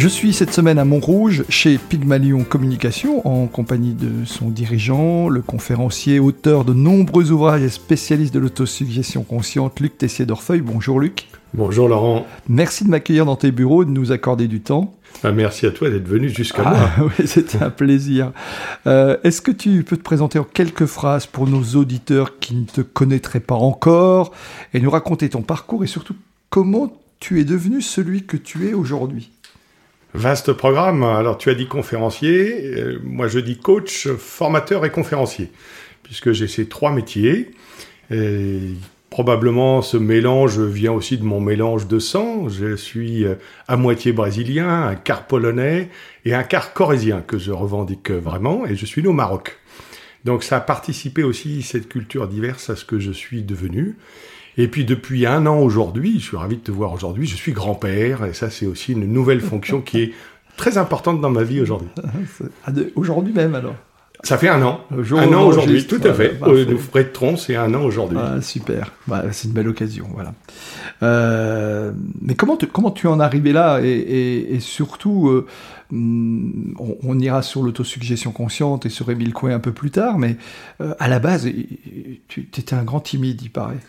Je suis cette semaine à Montrouge chez Pygmalion Communication en compagnie de son dirigeant, le conférencier, auteur de nombreux ouvrages et spécialiste de l'autosuggestion consciente, Luc Tessier-Dorfeuille. Bonjour Luc. Bonjour Laurent. Merci de m'accueillir dans tes bureaux, de nous accorder du temps. Ah, merci à toi d'être venu jusqu'à ah, moi. Oui, c'était un plaisir. Euh, Est-ce que tu peux te présenter en quelques phrases pour nos auditeurs qui ne te connaîtraient pas encore et nous raconter ton parcours et surtout comment tu es devenu celui que tu es aujourd'hui? Vaste programme. Alors, tu as dit conférencier. Euh, moi, je dis coach, formateur et conférencier, puisque j'ai ces trois métiers. Et probablement, ce mélange vient aussi de mon mélange de sang. Je suis euh, à moitié brésilien, un quart polonais et un quart corésien que je revendique vraiment. Et je suis né au Maroc. Donc, ça a participé aussi, cette culture diverse, à ce que je suis devenu. Et puis depuis un an aujourd'hui, je suis ravi de te voir aujourd'hui, je suis grand-père, et ça c'est aussi une nouvelle fonction qui est très importante dans ma vie aujourd'hui. Aujourd'hui même alors ça fait un an. Un an aujourd'hui, tout à fait. Voilà, nous fêterons, c'est un an aujourd'hui. Ah, super. Bah, c'est une belle occasion, voilà. Euh, mais comment, tu, comment tu en es arrivé là et, et, et surtout, euh, on, on, ira sur l'autosuggestion consciente et sur Émile Coin un peu plus tard, mais euh, à la base, tu étais un grand timide, il paraît.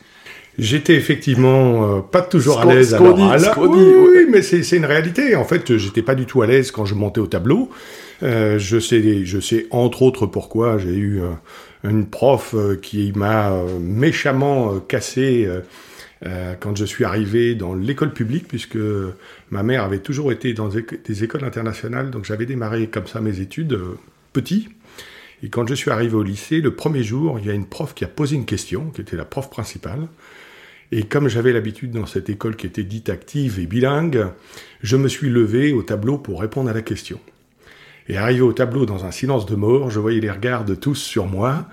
J'étais effectivement euh, pas toujours à l'aise à l'oral. Oui, oui, mais c'est une réalité. En fait, j'étais pas du tout à l'aise quand je montais au tableau. Euh, je sais, je sais entre autres pourquoi. J'ai eu euh, une prof qui m'a méchamment cassé quand je suis arrivé dans l'école publique, puisque ma mère avait toujours été dans des écoles internationales, donc j'avais démarré comme ça mes études petit. Et quand je suis arrivé au lycée, le premier jour, il y a une prof qui a posé une question, qui était la prof principale. Et comme j'avais l'habitude dans cette école qui était dite active et bilingue, je me suis levé au tableau pour répondre à la question. Et arrivé au tableau dans un silence de mort, je voyais les regards de tous sur moi,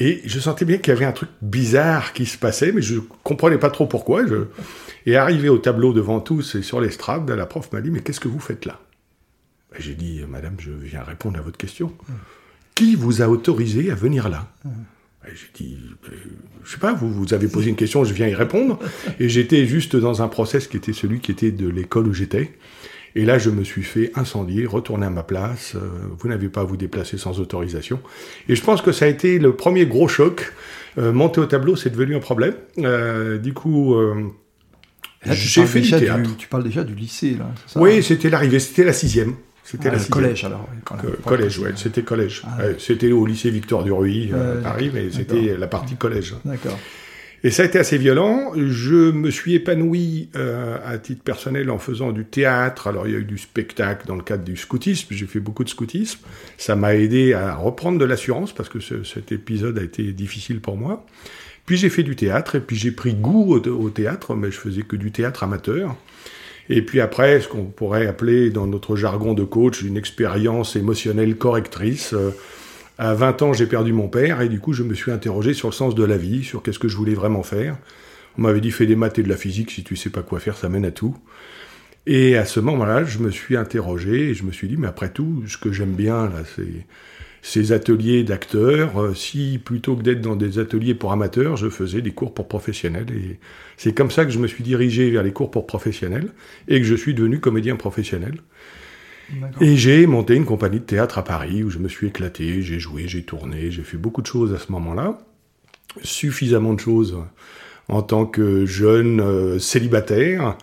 et je sentais bien qu'il y avait un truc bizarre qui se passait, mais je comprenais pas trop pourquoi. Et arrivé au tableau devant tous et sur l'estrade, la prof m'a dit, mais qu'est-ce que vous faites là? J'ai dit, madame, je viens répondre à votre question. Qui vous a autorisé à venir là? J'ai dit, je sais pas, vous, vous avez posé une question, je viens y répondre. Et j'étais juste dans un process qui était celui qui était de l'école où j'étais. Et là, je me suis fait incendier, retourner à ma place. Euh, vous n'avez pas à vous déplacer sans autorisation. Et je pense que ça a été le premier gros choc. Euh, monter au tableau, c'est devenu un problème. Euh, du coup, j'ai fait du théâtre. Du, tu parles déjà du lycée, là. Ça, oui, c'était l'arrivée, c'était la sixième. C'était ah, le collège alors. Collège, ouais, c'était collège. Ah. C'était au lycée Victor Duruy euh, à Paris, mais c'était la partie collège. D'accord. Et ça a été assez violent. Je me suis épanoui euh, à titre personnel en faisant du théâtre. Alors il y a eu du spectacle dans le cadre du scoutisme. J'ai fait beaucoup de scoutisme. Ça m'a aidé à reprendre de l'assurance parce que ce, cet épisode a été difficile pour moi. Puis j'ai fait du théâtre et puis j'ai pris goût au, au, théâtre, mais je faisais que du théâtre amateur. Et puis après, ce qu'on pourrait appeler dans notre jargon de coach une expérience émotionnelle correctrice. Euh, à 20 ans, j'ai perdu mon père et du coup, je me suis interrogé sur le sens de la vie, sur qu'est-ce que je voulais vraiment faire. On m'avait dit fais des maths et de la physique, si tu sais pas quoi faire, ça mène à tout. Et à ce moment-là, je me suis interrogé et je me suis dit mais après tout, ce que j'aime bien là, c'est ces ateliers d'acteurs, euh, si plutôt que d'être dans des ateliers pour amateurs, je faisais des cours pour professionnels. Et c'est comme ça que je me suis dirigé vers les cours pour professionnels et que je suis devenu comédien professionnel. Et j'ai monté une compagnie de théâtre à Paris où je me suis éclaté, j'ai joué, j'ai tourné, j'ai fait beaucoup de choses à ce moment-là. Suffisamment de choses en tant que jeune euh, célibataire.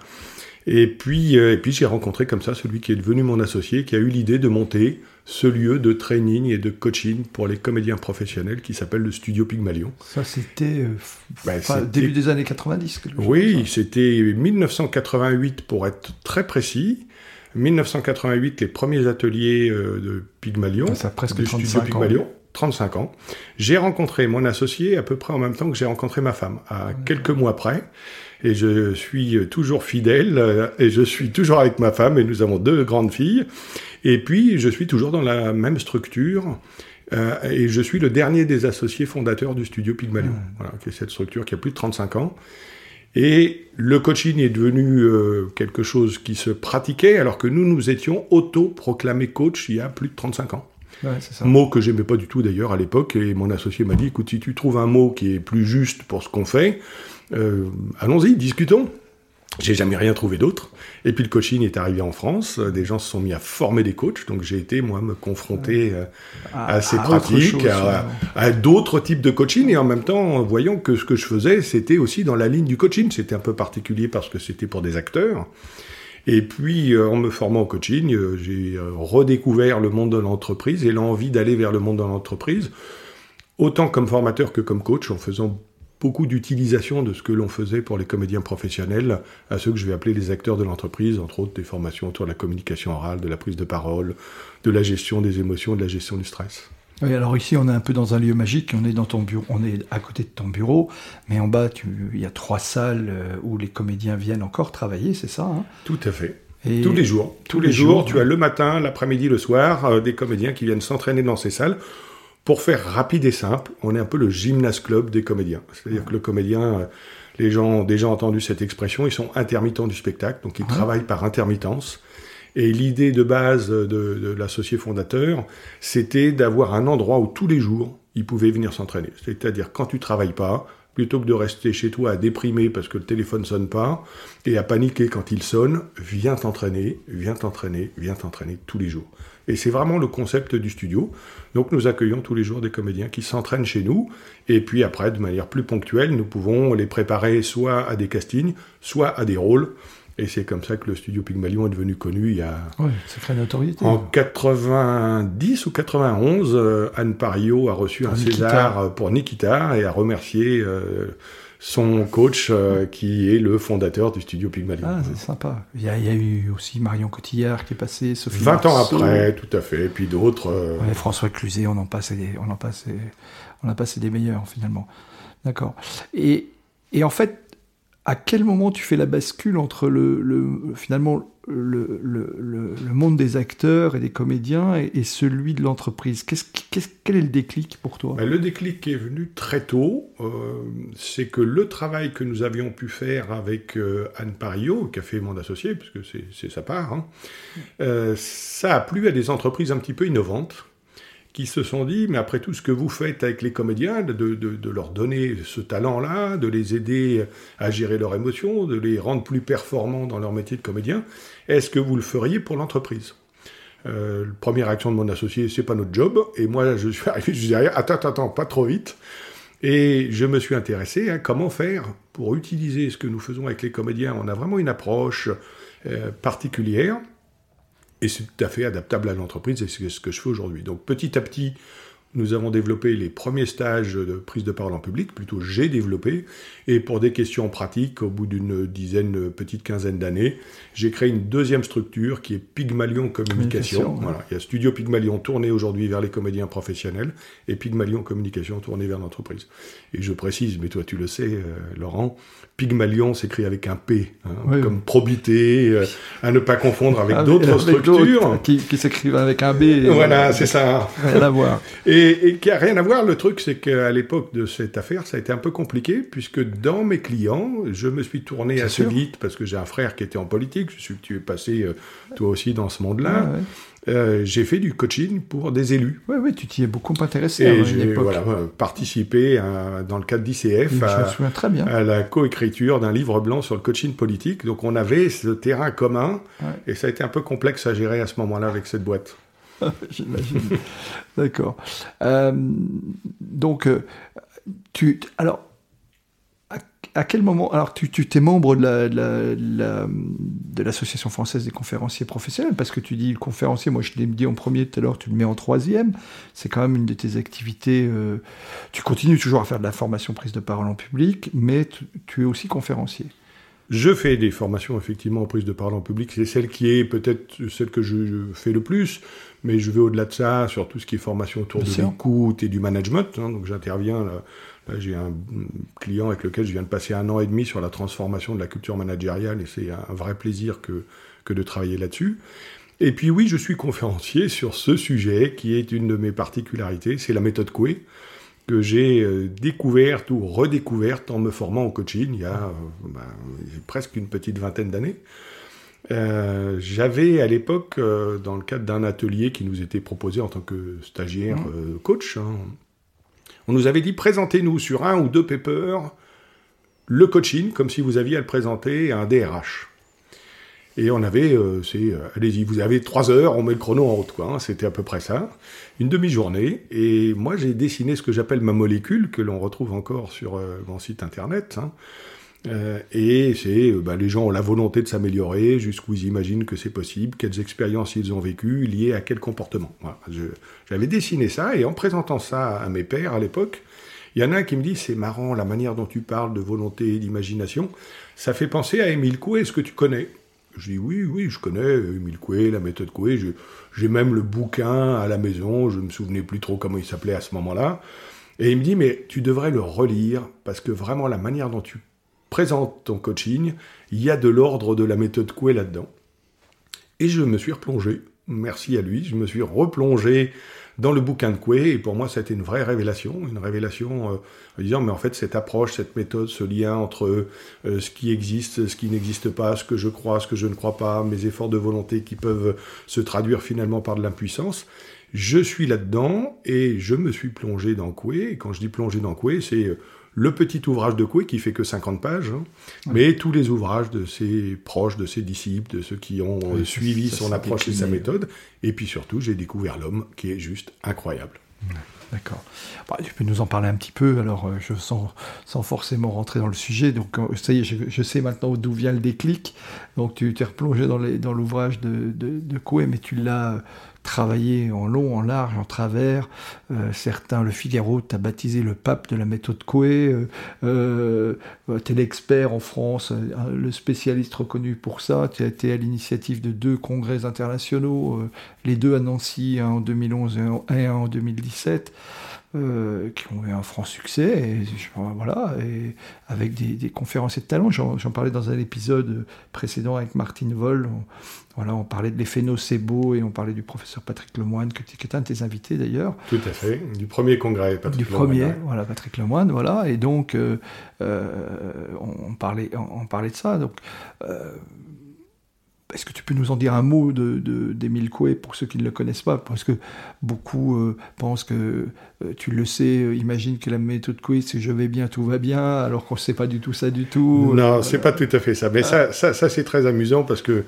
Et puis, euh, et puis j'ai rencontré comme ça celui qui est devenu mon associé, qui a eu l'idée de monter ce lieu de training et de coaching pour les comédiens professionnels qui s'appelle le Studio Pygmalion. Ça, c'était euh, ben, début des années 90 Oui, c'était 1988 pour être très précis. 1988, les premiers ateliers euh, de Pygmalion, ça a presque du 35 Studio Pygmalion. 35 ans. J'ai rencontré mon associé à peu près en même temps que j'ai rencontré ma femme, à quelques mois près. Et je suis toujours fidèle, euh, et je suis toujours avec ma femme, et nous avons deux grandes filles. Et puis, je suis toujours dans la même structure. Euh, et je suis le dernier des associés fondateurs du studio Pygmalion, voilà, qui est cette structure qui a plus de 35 ans. Et le coaching est devenu euh, quelque chose qui se pratiquait alors que nous, nous étions auto-proclamés coach il y a plus de 35 ans. Ouais, ça. Mot que j'aimais pas du tout d'ailleurs à l'époque, et mon associé m'a dit, écoute, si tu trouves un mot qui est plus juste pour ce qu'on fait, euh, allons-y, discutons. J'ai jamais rien trouvé d'autre. Et puis le coaching est arrivé en France. Des gens se sont mis à former des coachs. Donc j'ai été, moi, me confronter euh, à, ces pratiques, à, d'autres types de coaching. Et en même temps, voyant que ce que je faisais, c'était aussi dans la ligne du coaching. C'était un peu particulier parce que c'était pour des acteurs. Et puis, euh, en me formant au coaching, euh, j'ai redécouvert le monde de l'entreprise et l'envie d'aller vers le monde de l'entreprise, autant comme formateur que comme coach, en faisant beaucoup d'utilisation de ce que l'on faisait pour les comédiens professionnels, à ceux que je vais appeler les acteurs de l'entreprise, entre autres des formations autour de la communication orale, de la prise de parole, de la gestion des émotions, de la gestion du stress. Oui, alors ici on est un peu dans un lieu magique, on est dans ton bureau, on est à côté de ton bureau, mais en bas il y a trois salles euh, où les comédiens viennent encore travailler, c'est ça hein? Tout à fait. Et tous les jours. Tous, les, jours, tu as le matin, l'après-midi, le soir, euh, des comédiens qui viennent s'entraîner dans ces salles pour faire rapide et simple, on est un peu le gymnase club des comédiens. C'est-à-dire que le comédien, euh, les gens ont déjà entendu cette expression, ils sont intermittents du spectacle, donc ils travaillent par intermittence. Et l'idée de base de, l'associé fondateur, c'était d'avoir un endroit où tous les jours, ils pouvaient venir s'entraîner. C'est-à-dire quand tu travailles pas, plutôt que de rester chez toi à déprimer parce que le téléphone sonne pas et à paniquer quand il sonne, viens t'entraîner, viens t'entraîner, viens t'entraîner tous les jours. Et c'est vraiment le concept du studio. Donc nous accueillons tous les jours des comédiens qui s'entraînent chez nous. Et puis après, de manière plus ponctuelle, nous pouvons les préparer soit à des castings, soit à des rôles. Et c'est comme ça que le studio Pygmalion est devenu connu il y a... Oui, c'est notoriété. En 90 ou 91, euh, Anne Pario a reçu un César pour Nikita et a remercié... Euh, son coach euh, qui est le fondateur du studio Pygmalion. Ah, c'est sympa. Il y, a, eu aussi Marion Cotillard qui est passé, Sophie 20 ans après, tout à fait, et puis d'autres. Euh, François Cluzet, on en passe, on en passe, on a passé des meilleurs finalement. D'accord. Et, et en fait, à quel moment tu fais la bascule entre le, le finalement le, le, monde des acteurs et des comédiens et, celui de l'entreprise? Quel est le déclic pour toi? Ben, Le déclic qui est venu très tôt, euh, c'est que le travail que nous avions pu faire avec euh, Anne Pario, qui a fait mon associé, puisque c'est sa part, hein, euh, ça a plu à des entreprises un petit peu innovantes qui se sont dit, mais après tout ce que vous faites avec les comédiens, de, leur donner ce talent-là, de les aider à gérer leurs émotions, de les rendre plus performants dans leur métier de comédien, est-ce que vous le feriez pour l'entreprise? Euh, Première réaction de mon associé, c'est pas notre job. Et moi, je suis arrivé, je derrière, attends, attends, attends, pas trop vite. Et je me suis intéressé à comment faire pour utiliser ce que nous faisons avec les comédiens. On a vraiment une approche euh, particulière. Et c'est tout à fait adaptable à l'entreprise et c'est ce que je fais aujourd'hui. Donc petit à petit, nous avons développé les premiers stages de prise de parole en public, plutôt j'ai développé, et pour des questions pratiques, au bout d'une dizaine, petite quinzaine d'années, j'ai créé une deuxième structure qui est Pygmalion Communication. Voilà. Il y a Studio Pygmalion tourné aujourd'hui vers les comédiens professionnels et Pygmalion Communication tourné vers l'entreprise. Et je précise, mais toi tu le sais, euh, Laurent, Pygmalion s'écrit avec un P, hein, comme probité, euh, à ne pas confondre avec d'autres structures. Qui, qui s'écrivent avec un B. Voilà, c'est ça. Rien à voir. Et, et qui a rien à voir. Le truc, c'est qu'à l'époque de cette affaire, ça a été un peu compliqué, puisque dans mes clients, je me suis tourné assez vite, parce que j'ai un frère qui était en politique, je suis que tu es passé euh, toi aussi dans ce monde-là. Euh, j'ai fait du coaching pour des élus. Oui, oui, tu t'y es beaucoup intéressé et j'ai voilà, participé dans le cadre d'ICF à, à, la coécriture d'un livre blanc sur le coaching politique. Donc on avait ce terrain commun et ça a été un peu complexe à gérer à ce moment-là avec cette boîte. J'imagine. D'accord. Euh, donc, euh, tu, alors, à quel moment Alors, tu, tu es membre de l'association la, de française des conférenciers professionnels, parce que tu dis le conférencier, moi je l'ai dit en premier tout à l'heure, tu le mets en troisième. C'est quand même une de tes activités. Euh, tu continues toujours à faire de la formation prise de parole en public, mais tu, es aussi conférencier. Je fais des formations effectivement en prise de parole en public. C'est celle qui est peut-être celle que je fais le plus, mais je vais au-delà de ça sur tout ce qui est formation autour de l'écoute et du management. Hein. donc j'interviens là. j'ai un client avec lequel je viens de passer un an et demi sur la transformation de la culture managériale et c'est un vrai plaisir que, que de travailler là-dessus. Et puis oui, je suis conférencier sur ce sujet qui est une de mes particularités, c'est la méthode Coué que j'ai euh, découverte ou redécouverte en me formant en coaching il y a euh, ben, presque une petite vingtaine d'années. Euh, j'avais à l'époque, dans le cadre d'un atelier qui nous était proposé en tant que stagiaire mmh. coach, hein, on nous avait dit présentez-nous sur un ou deux papers le coaching comme si vous aviez à le présenter à un DRH. Et on avait, euh, c'est, euh, allez-y, vous avez trois heures, on met le chrono en route, quoi. Hein, c'était à peu près ça, une demi-journée. Et moi, j'ai dessiné ce que j'appelle ma molécule, que l'on retrouve encore sur euh, mon site internet. Hein. et c'est, bah, les gens ont la volonté de s'améliorer, jusqu'où ils imaginent que c'est possible, quelles expériences ils ont vécues, liées à quel comportement. Voilà. j'avais dessiné ça, et en présentant ça à mes pères à l'époque, il y en a un qui me dit, c'est marrant, la manière dont tu parles de volonté, d'imagination, ça fait penser à Émile Coué, est-ce que tu connais? Je dis oui, oui, je connais Emile Coué, la méthode Coué. J'ai même le bouquin à la maison. Je ne me souvenais plus trop comment il s'appelait à ce moment-là. Et il me dit, mais tu devrais le relire parce que vraiment la manière dont tu présentes ton coaching, il y a de l'ordre de la méthode Coué là-dedans. Et je me suis replongé. Merci à lui. Je me suis replongé dans le bouquin de Coué, et pour moi, ça a été une vraie révélation, une révélation euh, en disant, mais en fait, cette approche, cette méthode, ce lien entre euh, ce qui existe, ce qui n'existe pas, ce que je crois, ce que je ne crois pas, mes efforts de volonté qui peuvent se traduire finalement par de l'impuissance, je suis là-dedans, et je me suis plongé dans Coué, et quand je dis plongé dans Coué, c'est euh, le petit ouvrage de Coué qui fait que 50 pages, hein, mais tous les ouvrages de ses proches, de ses disciples, de ceux qui ont suivi son approche et sa méthode. Et puis surtout, j'ai découvert l'homme qui est juste incroyable. D'accord. Bah, tu peux nous en parler un petit peu, alors euh, je sens sans forcément rentrer dans le sujet. Donc euh, ça y est, je, sais maintenant d'où vient le déclic. Donc tu t'es replongé dans l'ouvrage de, de, de Coué, mais tu l'as travaillé en long, en large, en travers. Euh, certains, le Figaro, t'a baptisé le pape de la méthode Coué. Euh, euh, euh tu es l'expert en France, le spécialiste reconnu pour ça. Tu as été à l'initiative de deux congrès internationaux, les deux à Nancy, un en 2011 et un en 2017. Euh, qui ont eu un franc succès, et, voilà, et avec des, des conférenciers de talent. J'en parlais dans un épisode précédent avec Martine Voll. On, voilà, on parlait de l'effet nocebo et on parlait du professeur Patrick Lemoine, qui était un de tes invités d'ailleurs. Tout à fait, du premier congrès, Patrick Du premier, voilà, Patrick Lemoine, voilà. Et donc, euh, euh, on, parlait, on, parlait de ça. Donc, est-ce que tu peux nous en dire un mot d'Émile de, Coué pour ceux qui ne le connaissent pas? Parce que beaucoup euh, pensent que euh, tu le sais, euh, imagine que la méthode Coué, c'est je vais bien, tout va bien, alors qu'on ne sait pas du tout ça du tout. Non, c'est pas tout à fait ça. Mais ça, ça, ça c'est très amusant parce que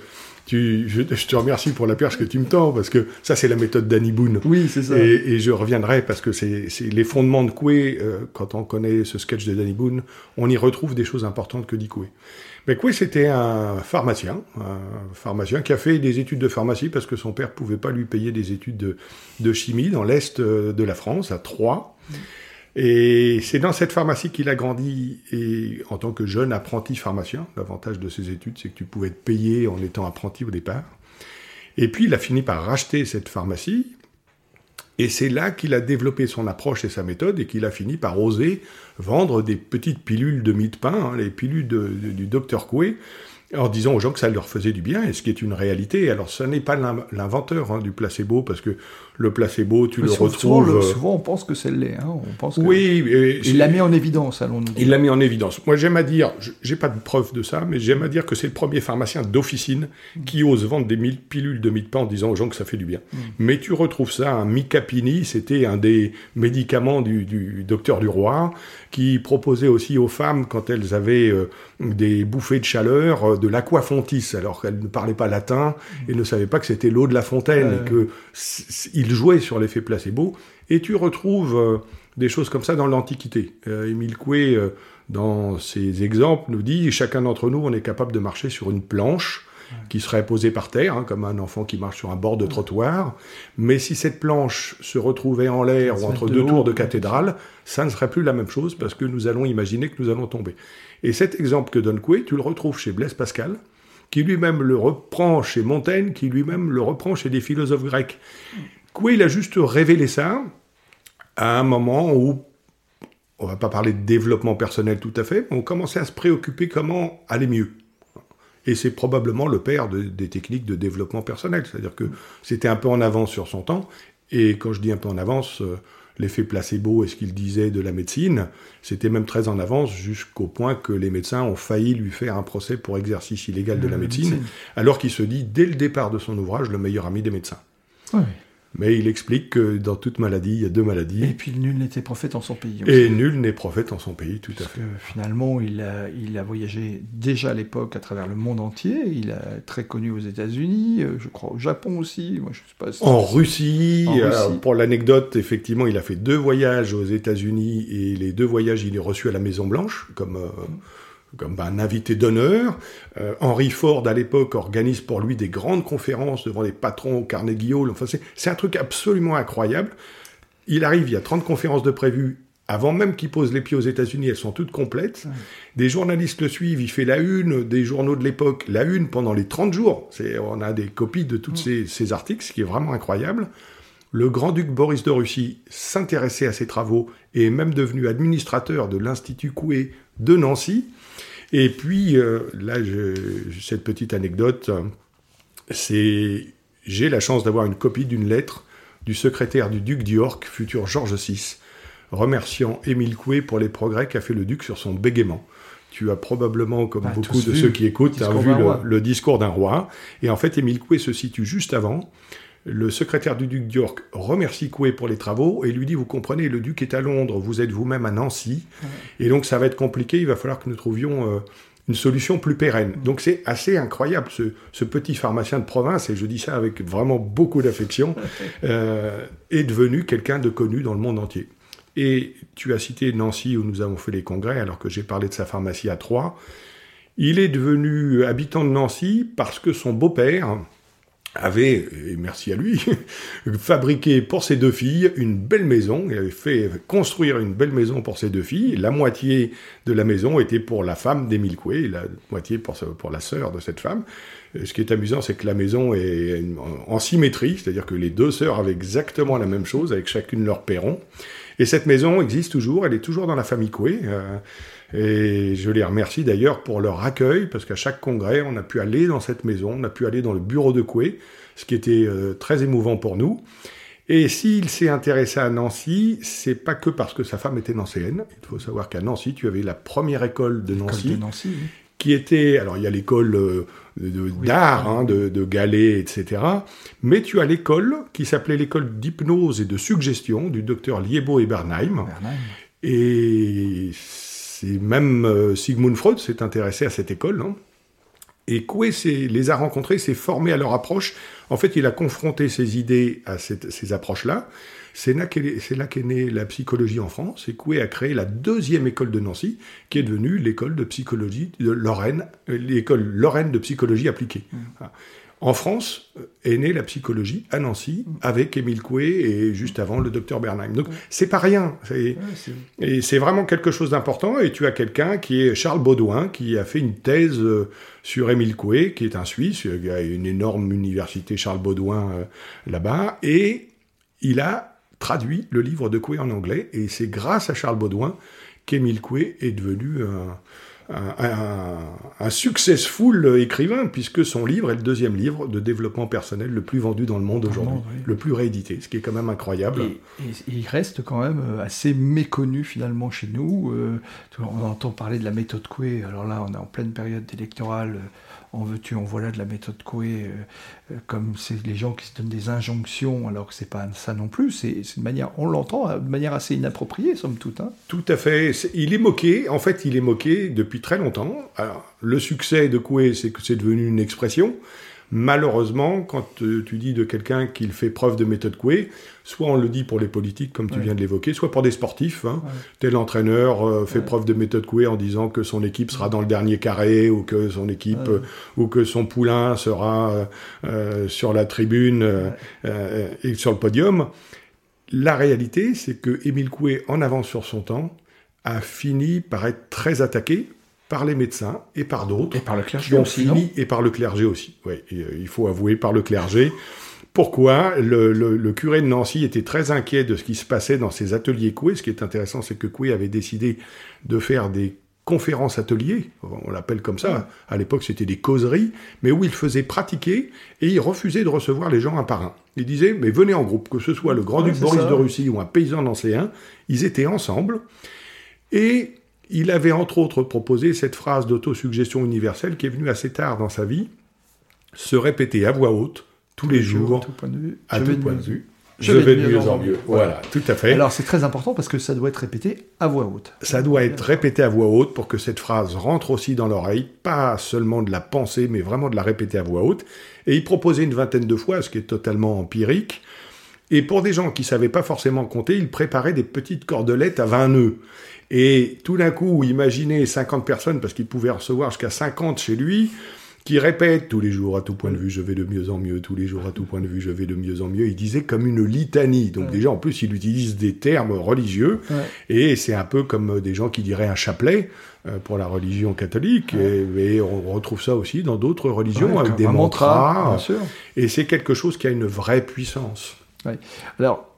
tu, je, te remercie pour la perche que tu me tends, parce que ça, c'est la méthode d'Annie Boone. Oui, c'est ça. Et, je reviendrai, parce que c'est les fondements de Coué, quand on connaît ce sketch de Danny Boone, on y retrouve des choses importantes que dit Coué. Mais c'était un pharmacien, un pharmacien qui a fait des études de pharmacie parce que son père pouvait pas lui payer des études de, chimie dans l'est de la France, à Troyes. Et c'est dans cette pharmacie qu'il a grandi et en tant que jeune apprenti pharmacien. L'avantage de ces études, c'est que tu pouvais être payé en étant apprenti au départ. Et puis il a fini par racheter cette pharmacie et c'est là qu'il a développé son approche et sa méthode et qu'il a fini par oser vendre des petites pilules de mie de pain, hein, les pilules du docteur Coué, en disant aux gens que ça leur faisait du bien, et ce qui est une réalité. Alors, ce n'est pas l'inventeur hein, du placebo, parce que le placebo, tu le retrouves. Euh, souvent, on pense que c'est le lait. Hein, on pense oui, il l'a mis en évidence, allons-nous dire. Il l'a mis en évidence. Moi, j'aime à dire, j'ai pas de preuve de ça, mais j'aime à dire que c'est le premier pharmacien d'officine qui ose vendre des pilules de mie-de-pain en disant aux gens que ça fait du bien. Mm. Mais tu retrouves ça, un Micapini, c'était un des médicaments du, du docteur du roi, qui proposait aussi aux femmes, quand elles avaient euh, des bouffées de chaleur, euh, de l'aquafontis, alors qu'elles ne parlaient pas latin et ne savaient pas que c'était l'eau de la fontaine, et que il jouait sur l'effet placebo, et tu retrouves euh, des choses comme ça dans l'Antiquité. Euh, Émile Coué, euh, dans ses exemples, nous dit chacun d'entre nous, on est capable de marcher sur une planche qui serait posée par terre, hein, comme un enfant qui marche sur un bord de trottoir. Mais si cette planche se retrouvait en l'air ou entre deux tours de cathédrale, ça ne serait plus la même chose parce que nous allons imaginer que nous allons tomber. Et cet exemple que donne Coué, tu le retrouves chez Blaise Pascal, qui lui-même le reprend chez Montaigne, qui lui-même le reprend chez des philosophes grecs. Coué, il a juste révélé ça à un moment où on va pas parler de développement personnel tout à fait, mais on commençait à se préoccuper comment aller mieux. Et c'est probablement le père des techniques de développement personnel. C'est-à-dire que c'était un peu en avance sur son temps. Et quand je dis un peu en avance, euh, l'effet placebo et ce qu'il disait de la médecine, c'était même très en avance jusqu'au point que les médecins ont failli lui faire un procès pour exercice illégal de la médecine, alors qu'il se dit dès le départ de son ouvrage le meilleur ami des médecins. Oui. Mais il explique que dans toute maladie, il y a deux maladies. Et puis nul n'était prophète en son pays. Et nul n'est prophète en son pays, tout à fait. Que, finalement, il a, il a voyagé déjà à l'époque à travers le monde entier. Il est très connu aux États-Unis, euh, je crois au Japon aussi. Moi, je sais pas en, Russie, en Russie. pour l'anecdote, effectivement, il a fait deux voyages aux États-Unis et les deux voyages, il est reçu à la Maison Blanche comme. Euh, comme un invité d'honneur. Euh, Henry Ford, à l'époque, organise pour lui des grandes conférences devant les patrons au Carnegie Hall. Enfin, c'est un truc absolument incroyable. Il arrive, il y a 30 conférences de prévues. Avant même qu'il pose les pieds aux États-Unis, elles sont toutes complètes. Des journalistes le suivent, il fait la une des journaux de l'époque, la une pendant les 30 jours. On a des copies de tous ces, ces articles, ce qui est vraiment incroyable. Le grand-duc Boris de Russie s'intéressait à ses travaux et est même devenu administrateur de l'Institut Coué de Nancy. Et puis, euh, là, cette petite anecdote, c'est j'ai la chance d'avoir une copie d'une lettre du secrétaire du duc d'York, futur George VI, remerciant Émile Coué pour les progrès qu'a fait le duc sur son bégaiement. Tu as probablement, comme bah, beaucoup de ceux qui écoutent, vu le, discours d'un roi. Et en fait, Émile Coué se situe juste avant. Le secrétaire du duc d'York remercie Coué pour les travaux et lui dit, vous comprenez, le duc est à Londres, vous êtes vous-même à Nancy, et donc ça va être compliqué, il va falloir que nous trouvions euh, une solution plus pérenne. Donc c'est assez incroyable, ce, petit pharmacien de province, et je dis ça avec vraiment beaucoup d'affection, euh, est devenu quelqu'un de connu dans le monde entier. Et tu as cité Nancy où nous avons fait les congrès, alors que j'ai parlé de sa pharmacie à Troyes. Il est devenu habitant de Nancy parce que son beau-père, avait, et merci à lui, fabriqué pour ses deux filles une belle maison. Il avait fait construire une belle maison pour ses deux filles. La moitié de la maison était pour la femme d'Émile Coué, la moitié pour, pour la sœur de cette femme. Ce qui est amusant, c'est que la maison est en symétrie, c'est-à-dire que les deux sœurs avaient exactement la même chose, avec chacune leur perron. Et cette maison existe toujours, elle est toujours dans la famille Coué. Euh, et je les remercie d'ailleurs pour leur accueil, parce qu'à chaque congrès, on a pu aller dans cette maison, on a pu aller dans le bureau de Coué, ce qui était euh, très émouvant pour nous. Et s'il s'est intéressé à Nancy, c'est pas que parce que sa femme était nancéenne. Il faut savoir qu'à Nancy, tu avais la première école de Nancy, qui était, alors il y a l'école euh, d'art, hein, de, de Galais, etc. Mais tu as l'école qui s'appelait l'école d'hypnose et de suggestion du docteur Liebo et Bernheim. Bernheim. Et c'est même euh, Sigmund Freud s'est intéressé à cette école, non et Coué les a rencontrés, s'est formé à leur approche. En fait, il a confronté ses idées à ces approches-là. C'est là qu'est née la psychologie en France. Et Coué a créé la deuxième école de Nancy, qui est devenue l'école de psychologie de Lorraine, euh, l'école Lorraine de psychologie appliquée. Mmh. En France euh, est née la psychologie à Nancy avec Émile Coué et juste avant le docteur Bernheim. Donc c'est pas rien. et c'est vraiment quelque chose d'important. Et tu as quelqu'un qui est Charles Baudouin qui a fait une thèse euh, sur Émile Coué, qui est un Suisse. Il a une énorme université Charles Baudouin euh, là-bas. Et il a traduit le livre de Coué en anglais. Et c'est grâce à Charles Baudouin qu'Émile Coué est devenu un un, un, successful écrivain, puisque son livre est le deuxième livre de développement personnel le plus vendu dans le monde aujourd'hui, le plus réédité, ce qui est quand même incroyable. Et, il reste quand même euh, assez méconnu finalement chez nous. Euh, on entend parler de la méthode Coué, alors là on est en pleine période électorale. En veux-tu, en voilà de la méthode Coué, euh, euh, comme c'est les gens qui se donnent des injonctions, alors que c'est pas ça non plus. C'est une manière, on l'entend de manière assez inappropriée, somme toute. Hein. Tout à fait. Il est moqué. En fait, il est moqué depuis très longtemps. Alors, le succès de Coué, c'est que c'est devenu une expression. Malheureusement, quand tu dis de quelqu'un qu'il fait preuve de méthode Coué, soit on le dit pour les politiques, comme tu viens de l'évoquer, soit pour des sportifs. Hein. Tel entraîneur fait preuve de méthode Coué en disant que son équipe sera dans le dernier carré, ou que son équipe, ou que son poulain sera sur la tribune et sur le podium. La réalité, c'est que Émile Coué, en avance sur son temps, a fini par être très attaqué par les médecins et par d'autres. Et par le clergé aussi. et par le clergé aussi. Oui, euh, il faut avouer, par le clergé. Pourquoi le, curé de Nancy était très inquiet de ce qui se passait dans ses ateliers Coué? Ce qui est intéressant, c'est que Coué avait décidé de faire des conférences ateliers, on l'appelle comme ça, à l'époque c'était des causeries, mais où il faisait pratiquer et il refusait de recevoir les gens un par un. Il disait, mais venez en groupe, que ce soit le grand-duc Boris de Russie ou un paysan nancéen, ils étaient ensemble, et il avait entre autres proposé cette phrase d'autosuggestion universelle qui est venue assez tard dans sa vie, se répéter à voix haute, tous les jours, à tout point de vue, à tout point de vue je, vais de mieux, en mieux. Voilà, tout à fait. Alors c'est très important parce que ça doit être répété à voix haute. Ça doit être répété à voix haute pour que cette phrase rentre aussi dans l'oreille, pas seulement de la penser, mais vraiment de la répéter à voix haute. Et il proposait une vingtaine de fois, ce qui est totalement empirique. Et pour des gens qui savaient pas forcément compter, il préparait des petites cordelettes à 20 nœuds. Et tout d'un coup, imaginez 50 personnes, parce qu'il pouvait recevoir jusqu'à 50 chez lui, qui répète tous les jours à tout point de vue, je vais de mieux en mieux, tous les jours à tout point de vue, je vais de mieux en mieux. Il disait comme une litanie. Donc déjà, en plus, il utilise des termes religieux, et c'est un peu comme des gens qui diraient un chapelet euh, pour la religion catholique, et, on retrouve ça aussi dans d'autres religions, avec des mantras. Et c'est quelque chose qui a une vraie puissance. Alors,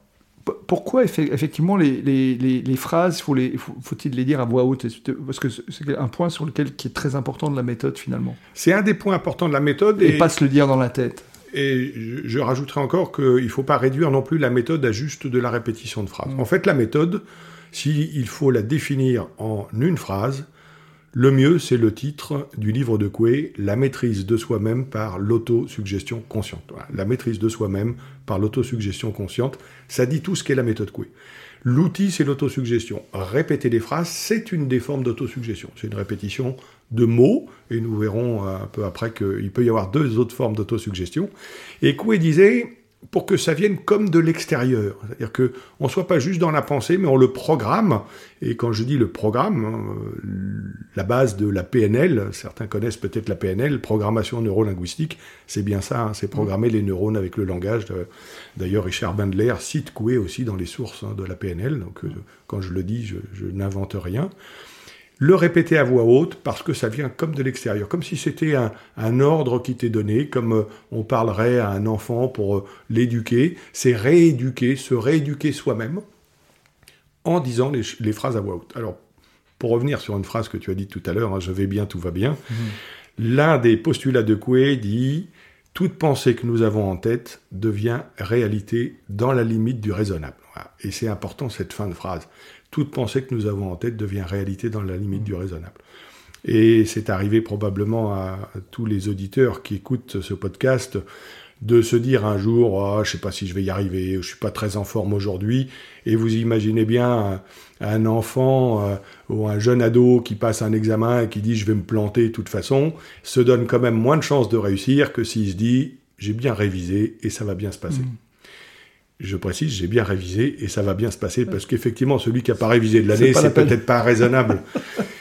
pourquoi effectivement les, phrases, faut-il les, dire à voix haute? Parce que c'est un point sur lequel qui est très important de la méthode finalement. C'est un des points importants de la méthode. Et, pas se le dire dans la tête. Et je, rajouterai encore qu'il ne faut pas réduire non plus la méthode à juste de la répétition de phrases. Mm. En fait, la méthode, s'il faut la définir en une phrase, le mieux, c'est le titre du livre de Coué, La maîtrise de soi-même par l'autosuggestion consciente. La maîtrise de soi-même par l'autosuggestion consciente, ça dit tout ce qu'est la méthode Coué. L'outil, c'est l'autosuggestion. Répéter des phrases, c'est une des formes d'autosuggestion. C'est une répétition de mots, et nous verrons un peu après qu'il peut y avoir deux autres formes d'autosuggestion. Et Coué disait, pour que ça vienne comme de l'extérieur. C'est-à-dire qu'on ne soit pas juste dans la pensée, mais on le programme. Et quand je dis le programme, hein, la base de la PNL, certains connaissent peut-être la PNL, programmation neurolinguistique, c'est bien ça, hein, c'est programmer les neurones avec le langage. D'ailleurs, Richard Bandler cite Coué aussi dans les sources hein, de la PNL, donc euh, quand je le dis, je n'invente rien le répéter à voix haute parce que ça vient comme de l'extérieur, comme si c'était un, ordre qui t'est donné, comme euh, on parlerait à un enfant pour euh, l'éduquer. C'est rééduquer, se rééduquer soi-même en disant les, phrases à voix haute. Alors, pour revenir sur une phrase que tu as dit tout à l'heure, hein, je vais bien, tout va bien, mhm. l'un des postulats de Coué dit toute pensée que nous avons en tête devient réalité dans la limite du raisonnable. Et c'est important cette fin de phrase toute pensée que nous avons en tête devient réalité dans la limite du raisonnable. Et c'est arrivé probablement à tous les auditeurs qui écoutent ce podcast de se dire un jour, oh, je sais pas si je vais y arriver, je suis pas très en forme aujourd'hui, et vous imaginez bien un, enfant euh, ou un jeune ado qui passe un examen et qui dit je vais me planter de toute façon, se donne quand même moins de chances de réussir que s'il se dit j'ai bien révisé et ça va bien se passer. Mmh je précise, j'ai bien révisé et ça va bien se passer parce qu'effectivement, celui qui n'a pas révisé de l'année, c'est peut-être pas raisonnable.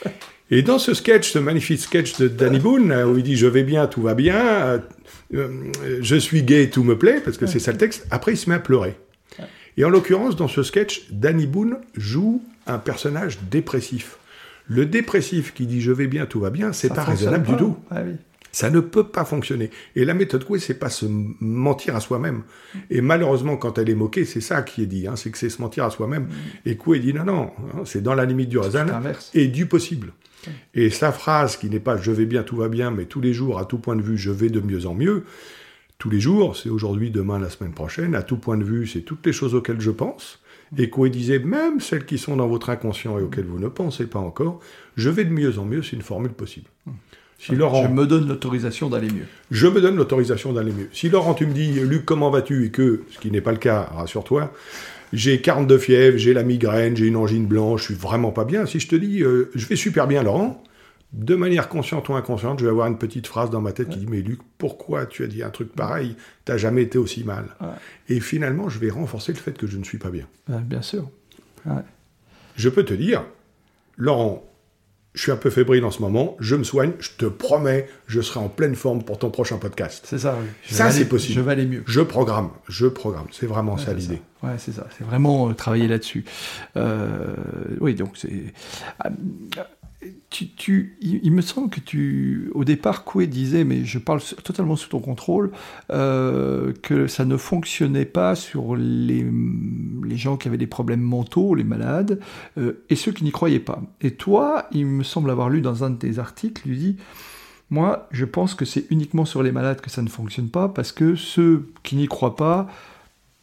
et dans ce sketch, ce magnifique sketch de Danny Boone, où il dit Je vais bien, tout va bien, euh, je suis gay, tout me plaît, parce que c'est ça le texte, après il se met à pleurer. Et en l'occurrence, dans ce sketch, Danny Boone joue un personnage dépressif. Le dépressif qui dit je vais bien, tout va bien, c'est pas raisonnable du tout. Ah oui. Ça ne peut pas fonctionner. Et la méthode Coué, c'est pas se mentir à soi-même. Et malheureusement, quand elle est moquée, c'est ça qui est dit, hein, c'est que c'est se mentir à soi-même. Et Coué dit non, non, hein, c'est dans la limite du raisonnable et du possible. Et sa phrase qui n'est pas je vais bien, tout va bien, mais tous les jours, à tout point de vue, je vais de mieux en mieux. Tous les jours, c'est aujourd'hui, demain, la semaine prochaine. À tout point de vue, c'est toutes les choses auxquelles je pense. Et Coué disait, même celles qui sont dans votre inconscient et auxquelles vous ne pensez pas encore, je vais de mieux en mieux, c'est une formule possible. Si Laurent, je me donne l'autorisation d'aller mieux. Je me donne l'autorisation d'aller mieux. Si Laurent, tu me dis, Luc, comment vas-tu Et que, ce qui n'est pas le cas, rassure-toi, j'ai 42 fièvres, j'ai la migraine, j'ai une angine blanche, je suis vraiment pas bien. Si je te dis, euh, je vais super bien, Laurent, de manière consciente ou inconsciente, je vais avoir une petite phrase dans ma tête qui dit Mais Luc, pourquoi tu as dit un truc pareil? T'as jamais été aussi mal. Et finalement, je vais renforcer le fait que je ne suis pas bien. bien sûr. Je peux te dire, Laurent, je suis un peu fébrile en ce moment, je me soigne, je te promets, je serai en pleine forme pour ton prochain podcast. C'est ça, oui. ça, c'est possible. Je vais aller mieux. Je programme, je programme. C'est vraiment ça l'idée. Ouais, c'est ça. C'est vraiment euh, travailler là-dessus. Euh, oui, donc c'est. Il, me semble que tu, au départ, Coué disait, mais je parle totalement sous ton contrôle, euh, que ça ne fonctionnait pas sur les, les, gens qui avaient des problèmes mentaux, les malades, euh, et ceux qui n'y croyaient pas. Et toi, il me semble avoir lu dans un de tes articles, lui dit, moi, je pense que c'est uniquement sur les malades que ça ne fonctionne pas, parce que ceux qui n'y croient pas,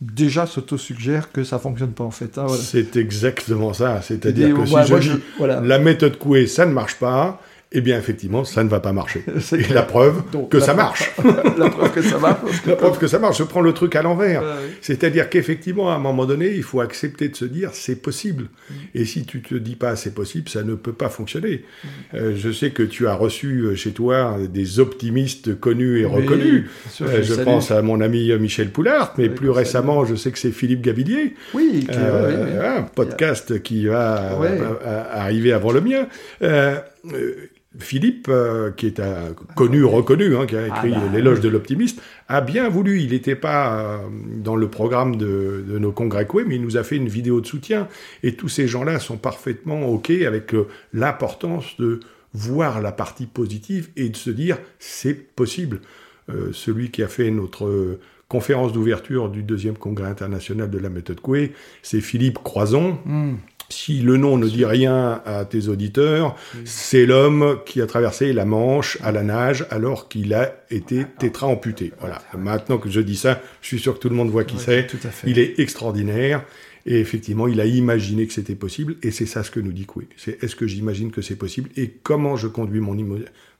déjà s'auto-suggère que ça fonctionne pas en fait. Hein, c'est exactement ça. C'est-à-dire que si je dis la méthode Coué, ça ne marche pas, eh bien effectivement, ça ne va pas marcher. Et la preuve que ça marche. la preuve que ça marche. la preuve que ça marche. Je prends le truc à l'envers. C'est-à-dire qu'effectivement, à un moment donné, il faut accepter de se dire c'est possible. Mm. Et si tu te dis pas c'est possible, ça ne peut pas fonctionner. Mm. Euh, je sais que tu as reçu euh, chez toi des optimistes connus et reconnus. Euh, je pense à mon ami Michel Poulard, mais plus récemment, je sais que c'est Philippe Gavillier. Oui, un podcast qui va arriver avant le mien. Philippe, euh, qui est un connu, reconnu, hein, qui a ah écrit bah, l'éloge de l'optimiste, a bien voulu. Il n'était pas euh, dans le programme de, nos congrès mais il nous a fait une vidéo de soutien. Et tous ces gens-là sont parfaitement OK avec euh, l'importance de voir la partie positive et de se dire c'est possible. celui qui a fait notre conférence d'ouverture du deuxième congrès international de la méthode Coué, c'est Philippe Croison. Hmm. Si le nom ne dit rien à tes auditeurs, c'est l'homme qui a traversé la Manche à la nage alors qu'il a été tétra-amputé. Voilà. Maintenant que je dis ça, je suis sûr que tout le monde voit qui c'est. Il est extraordinaire. Et effectivement, il a imaginé que c'était possible. Et c'est ça ce que nous dit Coué. C'est est-ce que j'imagine que c'est possible et comment je conduis mon,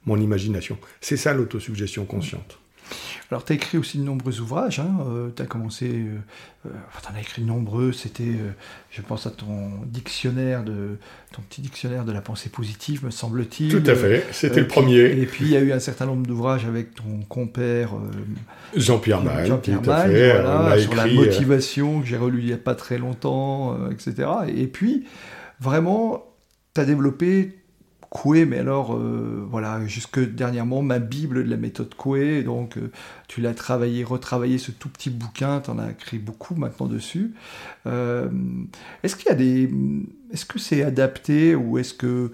mon imagination. C'est ça l'autosuggestion consciente. Alors, tu as écrit aussi de nombreux ouvrages. Hein, euh, tu as commencé. Euh, euh, enfin, tu en as écrit de nombreux. C'était, je pense à ton dictionnaire, de, ton petit dictionnaire de la pensée positive, me semble-t-il. Tout à fait. C'était le premier. Et puis, il y a eu un certain nombre d'ouvrages avec ton compère. Jean-Pierre Magne. Jean-Pierre Magne, sur la motivation, que j'ai relu il n'y a pas très longtemps, etc. Et puis, vraiment, tu as développé Coué, mais alors, euh, voilà, jusque dernièrement, ma Bible de la méthode Coué, donc euh, tu l'as travaillé, retravaillé ce tout petit bouquin, tu en as écrit beaucoup maintenant dessus. Euh, est-ce qu'il y a des. Est-ce que c'est adapté ou est-ce que,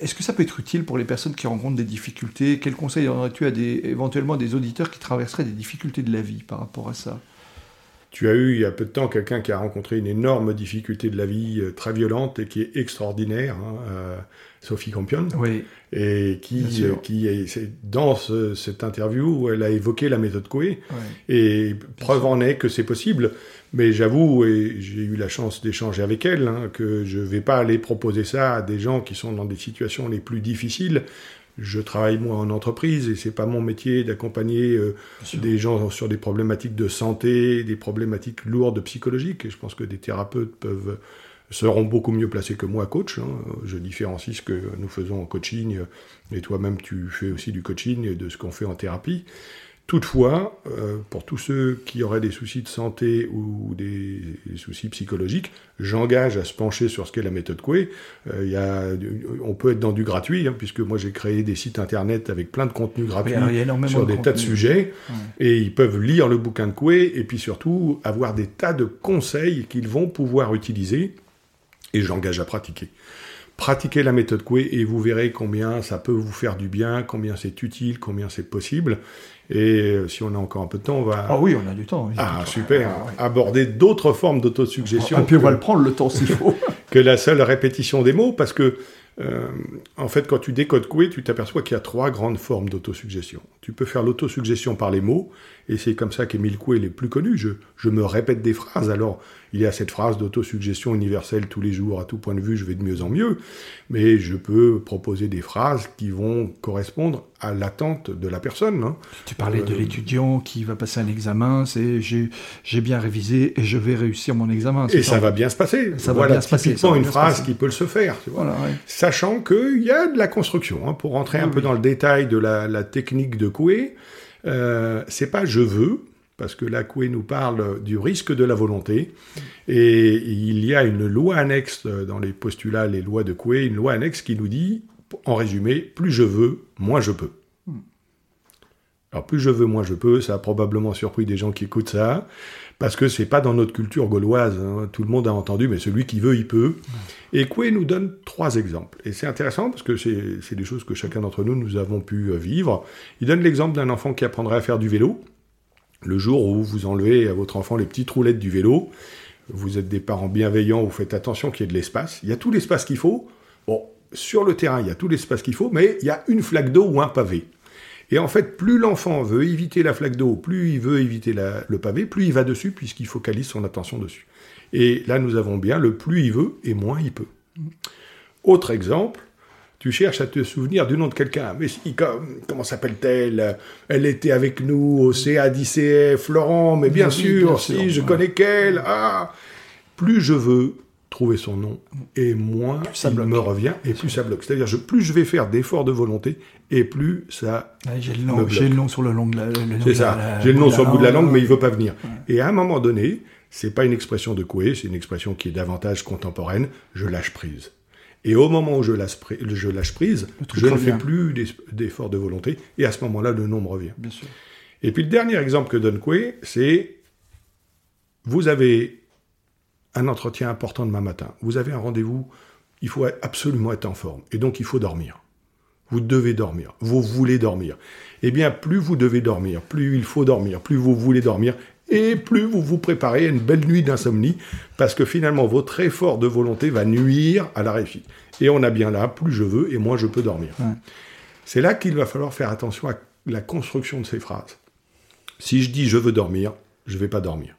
est-ce que ça peut être utile pour les personnes qui rencontrent des difficultés? Quels conseils aurais-tu à des, éventuellement des auditeurs qui traverseraient des difficultés de la vie par rapport à ça? Tu as eu il y a peu de temps quelqu'un qui a rencontré une énorme difficulté de la vie très violente et qui est extraordinaire. Hein, Sophie Campion, oui, et qui, qui est, dans cette interview, elle a évoqué la méthode Coué, et preuve en est que c'est possible. Mais j'avoue, et j'ai eu la chance d'échanger avec elle, hein, que je ne vais pas aller proposer ça à des gens qui sont dans des situations les plus difficiles. Je travaille moi en entreprise et c'est pas mon métier d'accompagner euh, des gens sur des problématiques de santé, des problématiques lourdes psychologiques. Et je pense que des thérapeutes peuvent seront beaucoup mieux placés que moi, coach. Hein. Je différencie ce que nous faisons en coaching, et toi-même tu fais aussi du coaching de ce qu'on fait en thérapie. Toutefois, euh, pour tous ceux qui auraient des soucis de santé ou des, soucis psychologiques, j'engage à se pencher sur ce qu'est la méthode Coué. Euh, y a, on peut être dans du gratuit, hein, puisque moi j'ai créé des sites internet avec plein de contenus gratuits sur des tas de sujets, et ils peuvent lire le bouquin de Coué, et puis surtout avoir des tas de conseils qu'ils vont pouvoir utiliser et j'engage à pratiquer. Pratiquez la méthode Coué et vous verrez combien ça peut vous faire du bien, combien c'est utile, combien c'est possible. Et euh, si on a encore un peu de temps, on va. Ah oui, on a du temps. ah, super. Ah, Aborder d'autres formes d'autosuggestion. Et puis on va le prendre le temps s'il faut. que la seule répétition des mots, parce que, euh, en fait, quand tu décodes Coué, tu t'aperçois qu'il y a trois grandes formes d'autosuggestion. Tu peux faire l'autosuggestion par les mots, et c'est comme ça qu'Émile Coué est plus connu. Je, je me répète des phrases. Alors, il y a cette phrase d'autosuggestion universelle tous les jours, à tout point de vue, je vais de mieux en mieux, mais je peux proposer des phrases qui vont correspondre à l'attente de la personne. Hein. Tu parlais de euh, l'étudiant qui va passer un examen, c'est j'ai bien révisé et je vais réussir mon examen. Et ça va bien se passer. Ça voilà, va bien se passer. C'est une phrase qui peut le se faire. Tu vois. Sachant qu'il y a de la construction. Hein, pour rentrer un peu dans le détail de la, la technique de Coué, euh, c'est pas je veux, parce que la Coué nous parle du risque de la volonté, et il y a une loi annexe dans les postulats, les lois de Coué, une loi annexe qui nous dit, en résumé, plus je veux, moins je peux. Alors plus je veux, moins je peux, ça a probablement surpris des gens qui écoutent ça, parce que c'est pas dans notre culture gauloise. Hein. Tout le monde a entendu, mais celui qui veut, il peut. Et Coué nous donne trois exemples. Et c'est intéressant parce que c'est des choses que chacun d'entre nous, nous avons pu euh, vivre. Il donne l'exemple d'un enfant qui apprendrait à faire du vélo. Le jour où vous enlevez à votre enfant les petites roulettes du vélo, vous êtes des parents bienveillants, vous faites attention qu'il y ait de l'espace. Il y a tout l'espace qu'il faut. Bon, sur le terrain, il y a tout l'espace qu'il faut, mais il y a une flaque d'eau ou un pavé. Et en fait, plus l'enfant veut éviter la flaque d'eau, plus il veut éviter le pavé, plus il va dessus, puisqu'il focalise son attention dessus. Et là, nous avons bien le plus il veut et moins il peut. Autre exemple, tu cherches à te souvenir du nom de quelqu'un. Mais si, comment s'appelle-t-elle? Elle était avec nous au CA10CF, Florent, mais bien, sûr, si, je connais qu'elle. Ah Plus je veux, trouver son nom, et moins ça me revient, et plus ça bloque. C'est-à-dire, plus je vais faire d'efforts de volonté, et plus ça J'ai le, nom, le nom sur le long de la, C'est ça, j'ai le nom sur le bout de la langue, mais il veut pas venir. Et à un moment donné, c'est pas une expression de Coué, c'est une expression qui est davantage contemporaine, je lâche prise. Et au moment où je lâche, je lâche prise, je ne fais plus d'efforts de volonté, et à ce moment-là, le nom me revient. Bien sûr. Et puis le dernier exemple que donne Coué, c'est vous avez un entretien important demain matin, vous avez un rendez-vous, il faut absolument être en forme, et donc il faut dormir. Vous devez dormir, vous voulez dormir. Eh bien, plus vous devez dormir, plus il faut dormir, plus vous voulez dormir, et plus vous vous préparez à une belle nuit d'insomnie, parce que finalement, votre effort de volonté va nuire à la réussite. Et on a bien là, plus je veux, et moins je peux dormir. C'est là qu'il va falloir faire attention à la construction de ces phrases. Si je dis je veux dormir, je ne vais pas dormir.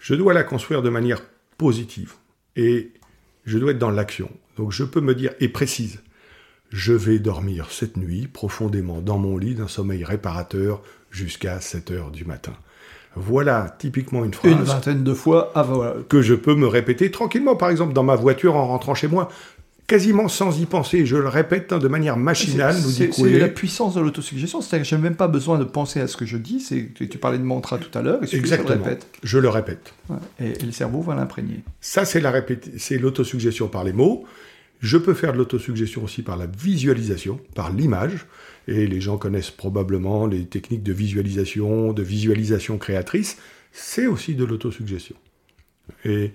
Je dois la construire de manière positive. Et je dois être dans l'action. Donc je peux me dire, et précise, je vais dormir cette nuit profondément dans mon lit d'un sommeil réparateur jusqu'à 7 heures du matin. Voilà typiquement une phrase. Une vingtaine de fois Que je peux me répéter tranquillement, par exemple dans ma voiture en rentrant chez moi quasiment sans y penser, je le répète hein, de manière machinale, nous dit C'est la puissance de l'autosuggestion, c'est-à-dire que je n'ai même pas besoin de penser à ce que je dis, c'est tu parlais de mantra tout à l'heure, Exactement. je le répète. Je le répète. et, le cerveau va l'imprégner. Ça, c'est la c'est l'autosuggestion par les mots. Je peux faire de l'autosuggestion aussi par la visualisation, par l'image, et les gens connaissent probablement les techniques de visualisation, de visualisation créatrice, c'est aussi de l'autosuggestion. Et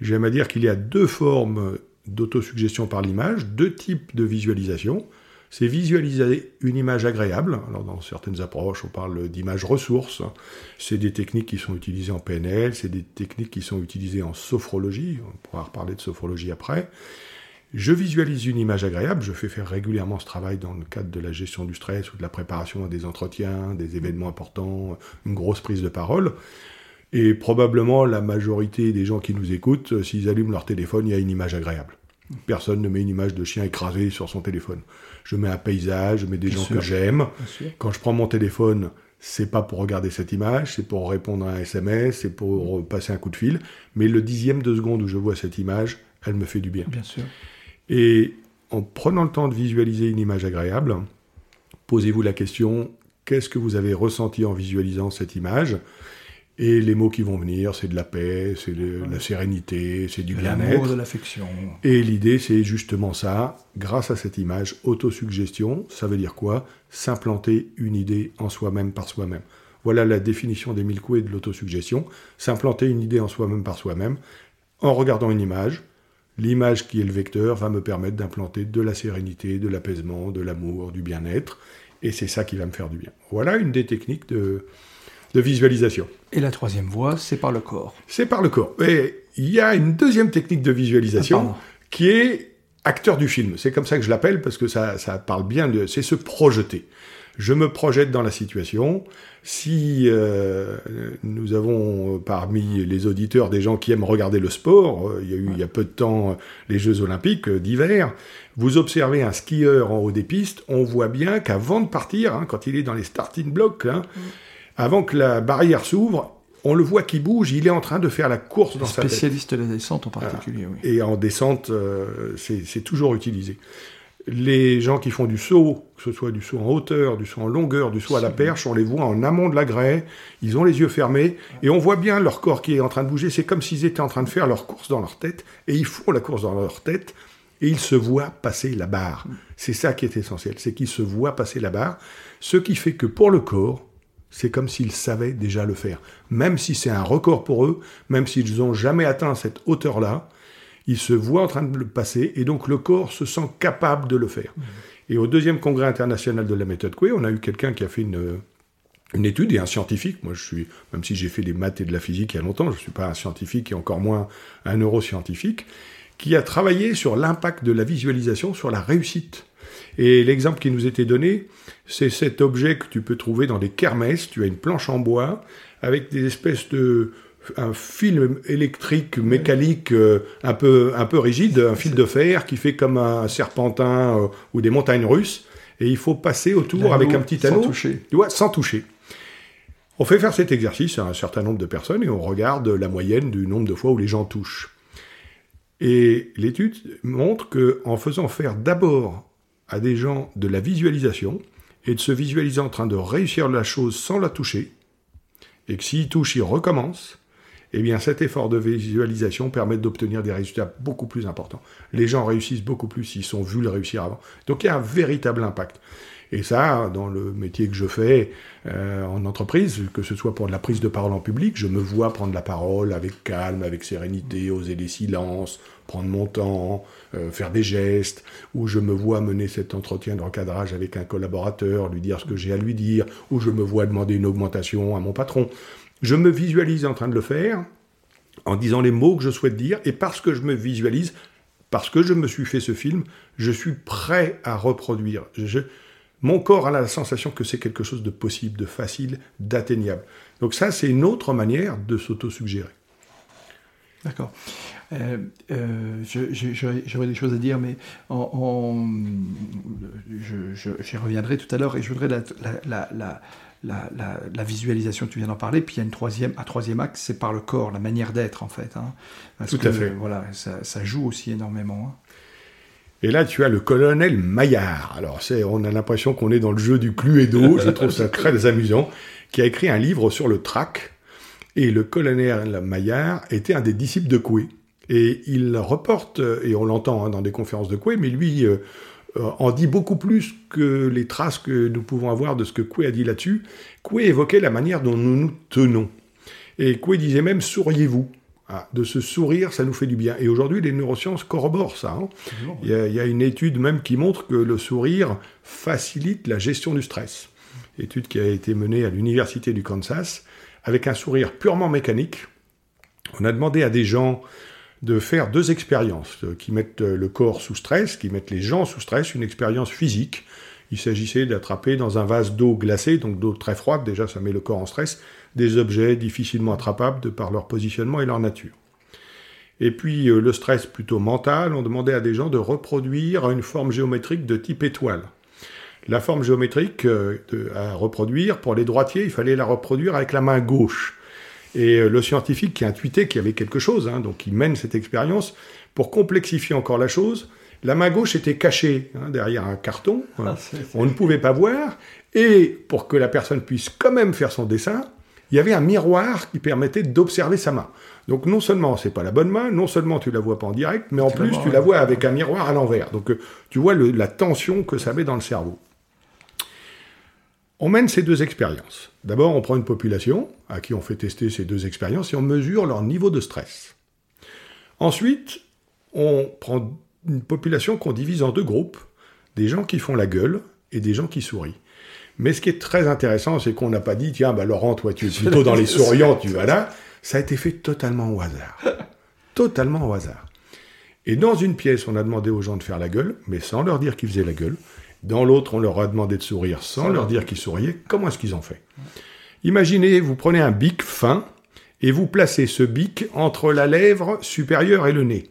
j'aime à dire qu'il y a deux formes d'autosuggestion par l'image, deux types de visualisation. C'est visualiser une image agréable. Alors dans certaines approches, on parle d'image ressource. C'est des techniques qui sont utilisées en PNL, c'est des techniques qui sont utilisées en sophrologie. On pourra reparler de sophrologie après. Je visualise une image agréable, je fais faire régulièrement ce travail dans le cadre de la gestion du stress ou de la préparation à des entretiens, des événements importants, une grosse prise de parole. Et probablement la majorité des gens qui nous écoutent, s'ils allument leur téléphone, il y a une image agréable. Personne ne met une image de chien écrasé sur son téléphone. Je mets un paysage, je mets des gens que j'aime. Quand je prends mon téléphone, c'est pas pour regarder cette image, c'est pour répondre à un SMS, c'est pour passer un coup de fil. Mais le dixième de seconde où je vois cette image, elle me fait du bien. Bien sûr. Et en prenant le temps de visualiser une image agréable, posez-vous la question qu'est-ce que vous avez ressenti en visualisant cette image? Et les mots qui vont venir, c'est de la paix, c'est de la sérénité, c'est du bien-être. de l'affection. Et l'idée, c'est justement ça. Grâce à cette image, autosuggestion, ça veut dire quoi? S'implanter une idée en soi-même par soi-même. Voilà la définition des mille coups de l'autosuggestion. S'implanter une idée en soi-même par soi-même. En regardant une image, l'image qui est le vecteur va me permettre d'implanter de la sérénité, de l'apaisement, de l'amour, du bien-être. Et c'est ça qui va me faire du bien. Voilà une des techniques de, de visualisation. Et la troisième voie, c'est par le corps. C'est par le corps. Et il y a une deuxième technique de visualisation ah, qui est acteur du film. C'est comme ça que je l'appelle parce que ça, ça parle bien de. C'est se projeter. Je me projette dans la situation. Si euh, nous avons euh, parmi les auditeurs des gens qui aiment regarder le sport, euh, il y a eu il y a peu de temps les Jeux Olympiques d'hiver, vous observez un skieur en haut des pistes, on voit bien qu'avant de partir, hein, quand il est dans les starting blocks, hein, mm. Avant que la barrière s'ouvre, on le voit qui bouge, il est en train de faire la course dans sa tête. Spécialiste de la descente en particulier, oui. Et en descente, c'est toujours utilisé les gens qui font du saut, que ce soit du saut en hauteur, du saut en longueur, du saut à la perche, on les voit en amont de la grève, ils ont les yeux fermés, et on voit bien leur corps qui est en train de bouger, c'est comme s'ils étaient en train de faire leur course dans leur tête, et ils font la course dans leur tête, et ils se voient passer la barre. C'est ça qui est essentiel, c'est qu'ils se voient passer la barre, ce qui fait que pour le corps, c'est comme s'ils savaient déjà le faire. Même si c'est un record pour eux, même s'ils n'ont jamais atteint cette hauteur-là, il se voit en train de le passer, et donc le corps se sent capable de le faire. Mmh. Et au deuxième congrès international de la méthode Coué, on a eu quelqu'un qui a fait une, une étude et un scientifique. Moi, je suis, même si j'ai fait des maths et de la physique il y a longtemps, je ne suis pas un scientifique et encore moins un neuroscientifique, qui a travaillé sur l'impact de la visualisation sur la réussite. Et l'exemple qui nous était donné, c'est cet objet que tu peux trouver dans des kermesses. Tu as une planche en bois avec des espèces de, un fil électrique mécanique euh, un peu un peu rigide, un fil de fer qui fait comme un serpentin euh, ou des montagnes russes, et il faut passer autour avec un petit anneau, sans toucher. sans toucher. On fait faire cet exercice à un certain nombre de personnes et on regarde la moyenne du nombre de fois où les gens touchent. Et l'étude montre que en faisant faire d'abord à des gens de la visualisation et de se visualiser en train de réussir la chose sans la toucher, et que s'ils touchent, ils recommencent, eh bien cet effort de visualisation permet d'obtenir des résultats beaucoup plus importants. Les gens réussissent beaucoup plus s'ils sont vus le réussir avant. Donc il y a un véritable impact. Et ça, dans le métier que je fais euh, en entreprise, que ce soit pour de la prise de parole en public, je me vois prendre la parole avec calme, avec sérénité, oser des silences, prendre mon temps, euh, faire des gestes, ou je me vois mener cet entretien de recadrage avec un collaborateur, lui dire ce que j'ai à lui dire, ou je me vois demander une augmentation à mon patron. Je me visualise en train de le faire, en disant les mots que je souhaite dire, et parce que je me visualise, parce que je me suis fait ce film, je suis prêt à reproduire. Mon corps a la sensation que c'est quelque chose de possible, de facile, d'atteignable. Donc ça, c'est une autre manière de s'auto-suggérer. D'accord. Euh, euh, J'aurais des choses à dire, mais en, j'y reviendrai tout à l'heure et je voudrais la, la la, la, visualisation, tu viens d'en parler, puis il y a une troisième, un troisième axe, c'est par le corps, la manière d'être en fait. Hein. Tout à fait. Voilà, ça, ça, joue aussi énormément. Hein. Et là, tu as le colonel Maillard. Alors, c'est, on a l'impression qu'on est dans le jeu du Cluedo, je trouve ça très amusant, qui a écrit un livre sur le trac. Et le colonel Maillard était un des disciples de Coué. Et il reporte, et on l'entend hein, dans des conférences de Coué, mais lui, euh, euh, en dit beaucoup plus que les traces que nous pouvons avoir de ce que Coué a dit là-dessus. Coué évoquait la manière dont nous nous tenons. Et Coué disait même souriez-vous. Ah, de se sourire, ça nous fait du bien. Et aujourd'hui, les neurosciences corroborent ça. Hein. Il, y a, une étude même qui montre que le sourire facilite la gestion du stress. Étude qui a été menée à l'Université du Kansas avec un sourire purement mécanique. On a demandé à des gens de faire deux expériences euh, qui mettent euh, le corps sous stress, qui mettent les gens sous stress, une expérience physique. Il s'agissait d'attraper dans un vase d'eau glacée, donc d'eau très froide, déjà ça met le corps en stress, des objets difficilement attrapables de par leur positionnement et leur nature. Et puis euh, le stress plutôt mental, on demandait à des gens de reproduire une forme géométrique de type étoile. La forme géométrique à reproduire, pour les droitiers, il fallait la reproduire avec la main gauche. Et euh, le scientifique qui a intuité qu'il y avait quelque chose, hein, donc il mène cette expérience, pour complexifier encore la chose, la main gauche était cachée hein, derrière un carton, ah, on ne pouvait pas voir, et pour que la personne puisse quand même faire son dessin, il y avait un miroir qui permettait d'observer sa main. Donc non seulement c'est pas la bonne main, non seulement tu la vois pas en direct, mais en plus tu la vois avec un miroir à l'envers. Donc euh, tu vois la tension que ça met dans le cerveau. On mène ces deux expériences. D'abord, on prend une population à qui on fait tester ces deux expériences et on mesure leur niveau de stress. Ensuite, on prend une population qu'on divise en deux groupes, des gens qui font la gueule et des gens qui sourient. Mais ce qui est très intéressant, c'est qu'on n'a pas dit, tiens, bah Laurent, toi, tu es plutôt dans les souriants, tu vas là. Ça a été fait totalement au hasard. Totalement au hasard. Et dans une pièce, on a demandé aux gens de faire la gueule, mais sans leur dire qu'ils faisaient la gueule. Dans l'autre, on leur a demandé de sourire sans leur dire qu'ils souriaient. Comment est-ce qu'ils ont fait? Imaginez, vous prenez un bic fin et vous placez ce bic entre la lèvre supérieure et le nez.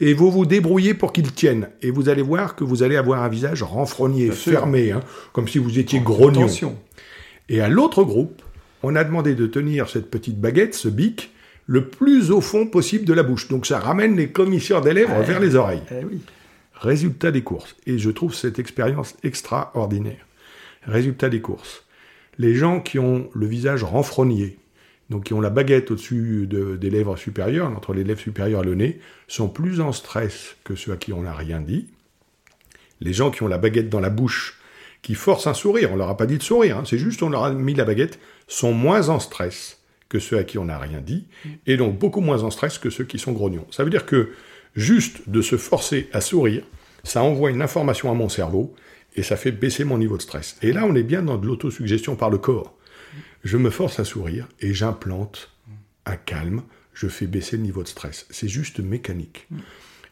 Et vous vous débrouillez pour qu'il tienne. Et vous allez voir que vous allez avoir un visage renfrogné, fermé, hein, comme si vous étiez grognon. Et à l'autre groupe, on a demandé de tenir cette petite baguette, ce bic, le plus au fond possible de la bouche. Donc ça ramène les commissures des lèvres vers les oreilles. Eh Résultat des courses. Et je trouve cette expérience extraordinaire. Résultat des courses. Les gens qui ont le visage renfrogné, donc qui ont la baguette au-dessus des lèvres supérieures, entre les lèvres supérieures et le nez, sont plus en stress que ceux à qui on n'a rien dit. Les gens qui ont la baguette dans la bouche, qui forcent un sourire, on leur a pas dit de sourire, hein, c'est juste on leur a mis la baguette, sont moins en stress que ceux à qui on n'a rien dit, et donc beaucoup moins en stress que ceux qui sont grognons. Ça veut dire que juste de se forcer à sourire, ça envoie une information à mon cerveau, et ça fait baisser mon niveau de stress. Et là, on est bien dans de l'autosuggestion par le corps je me force à sourire et j'implante un calme, je fais baisser le niveau de stress. C'est juste mécanique.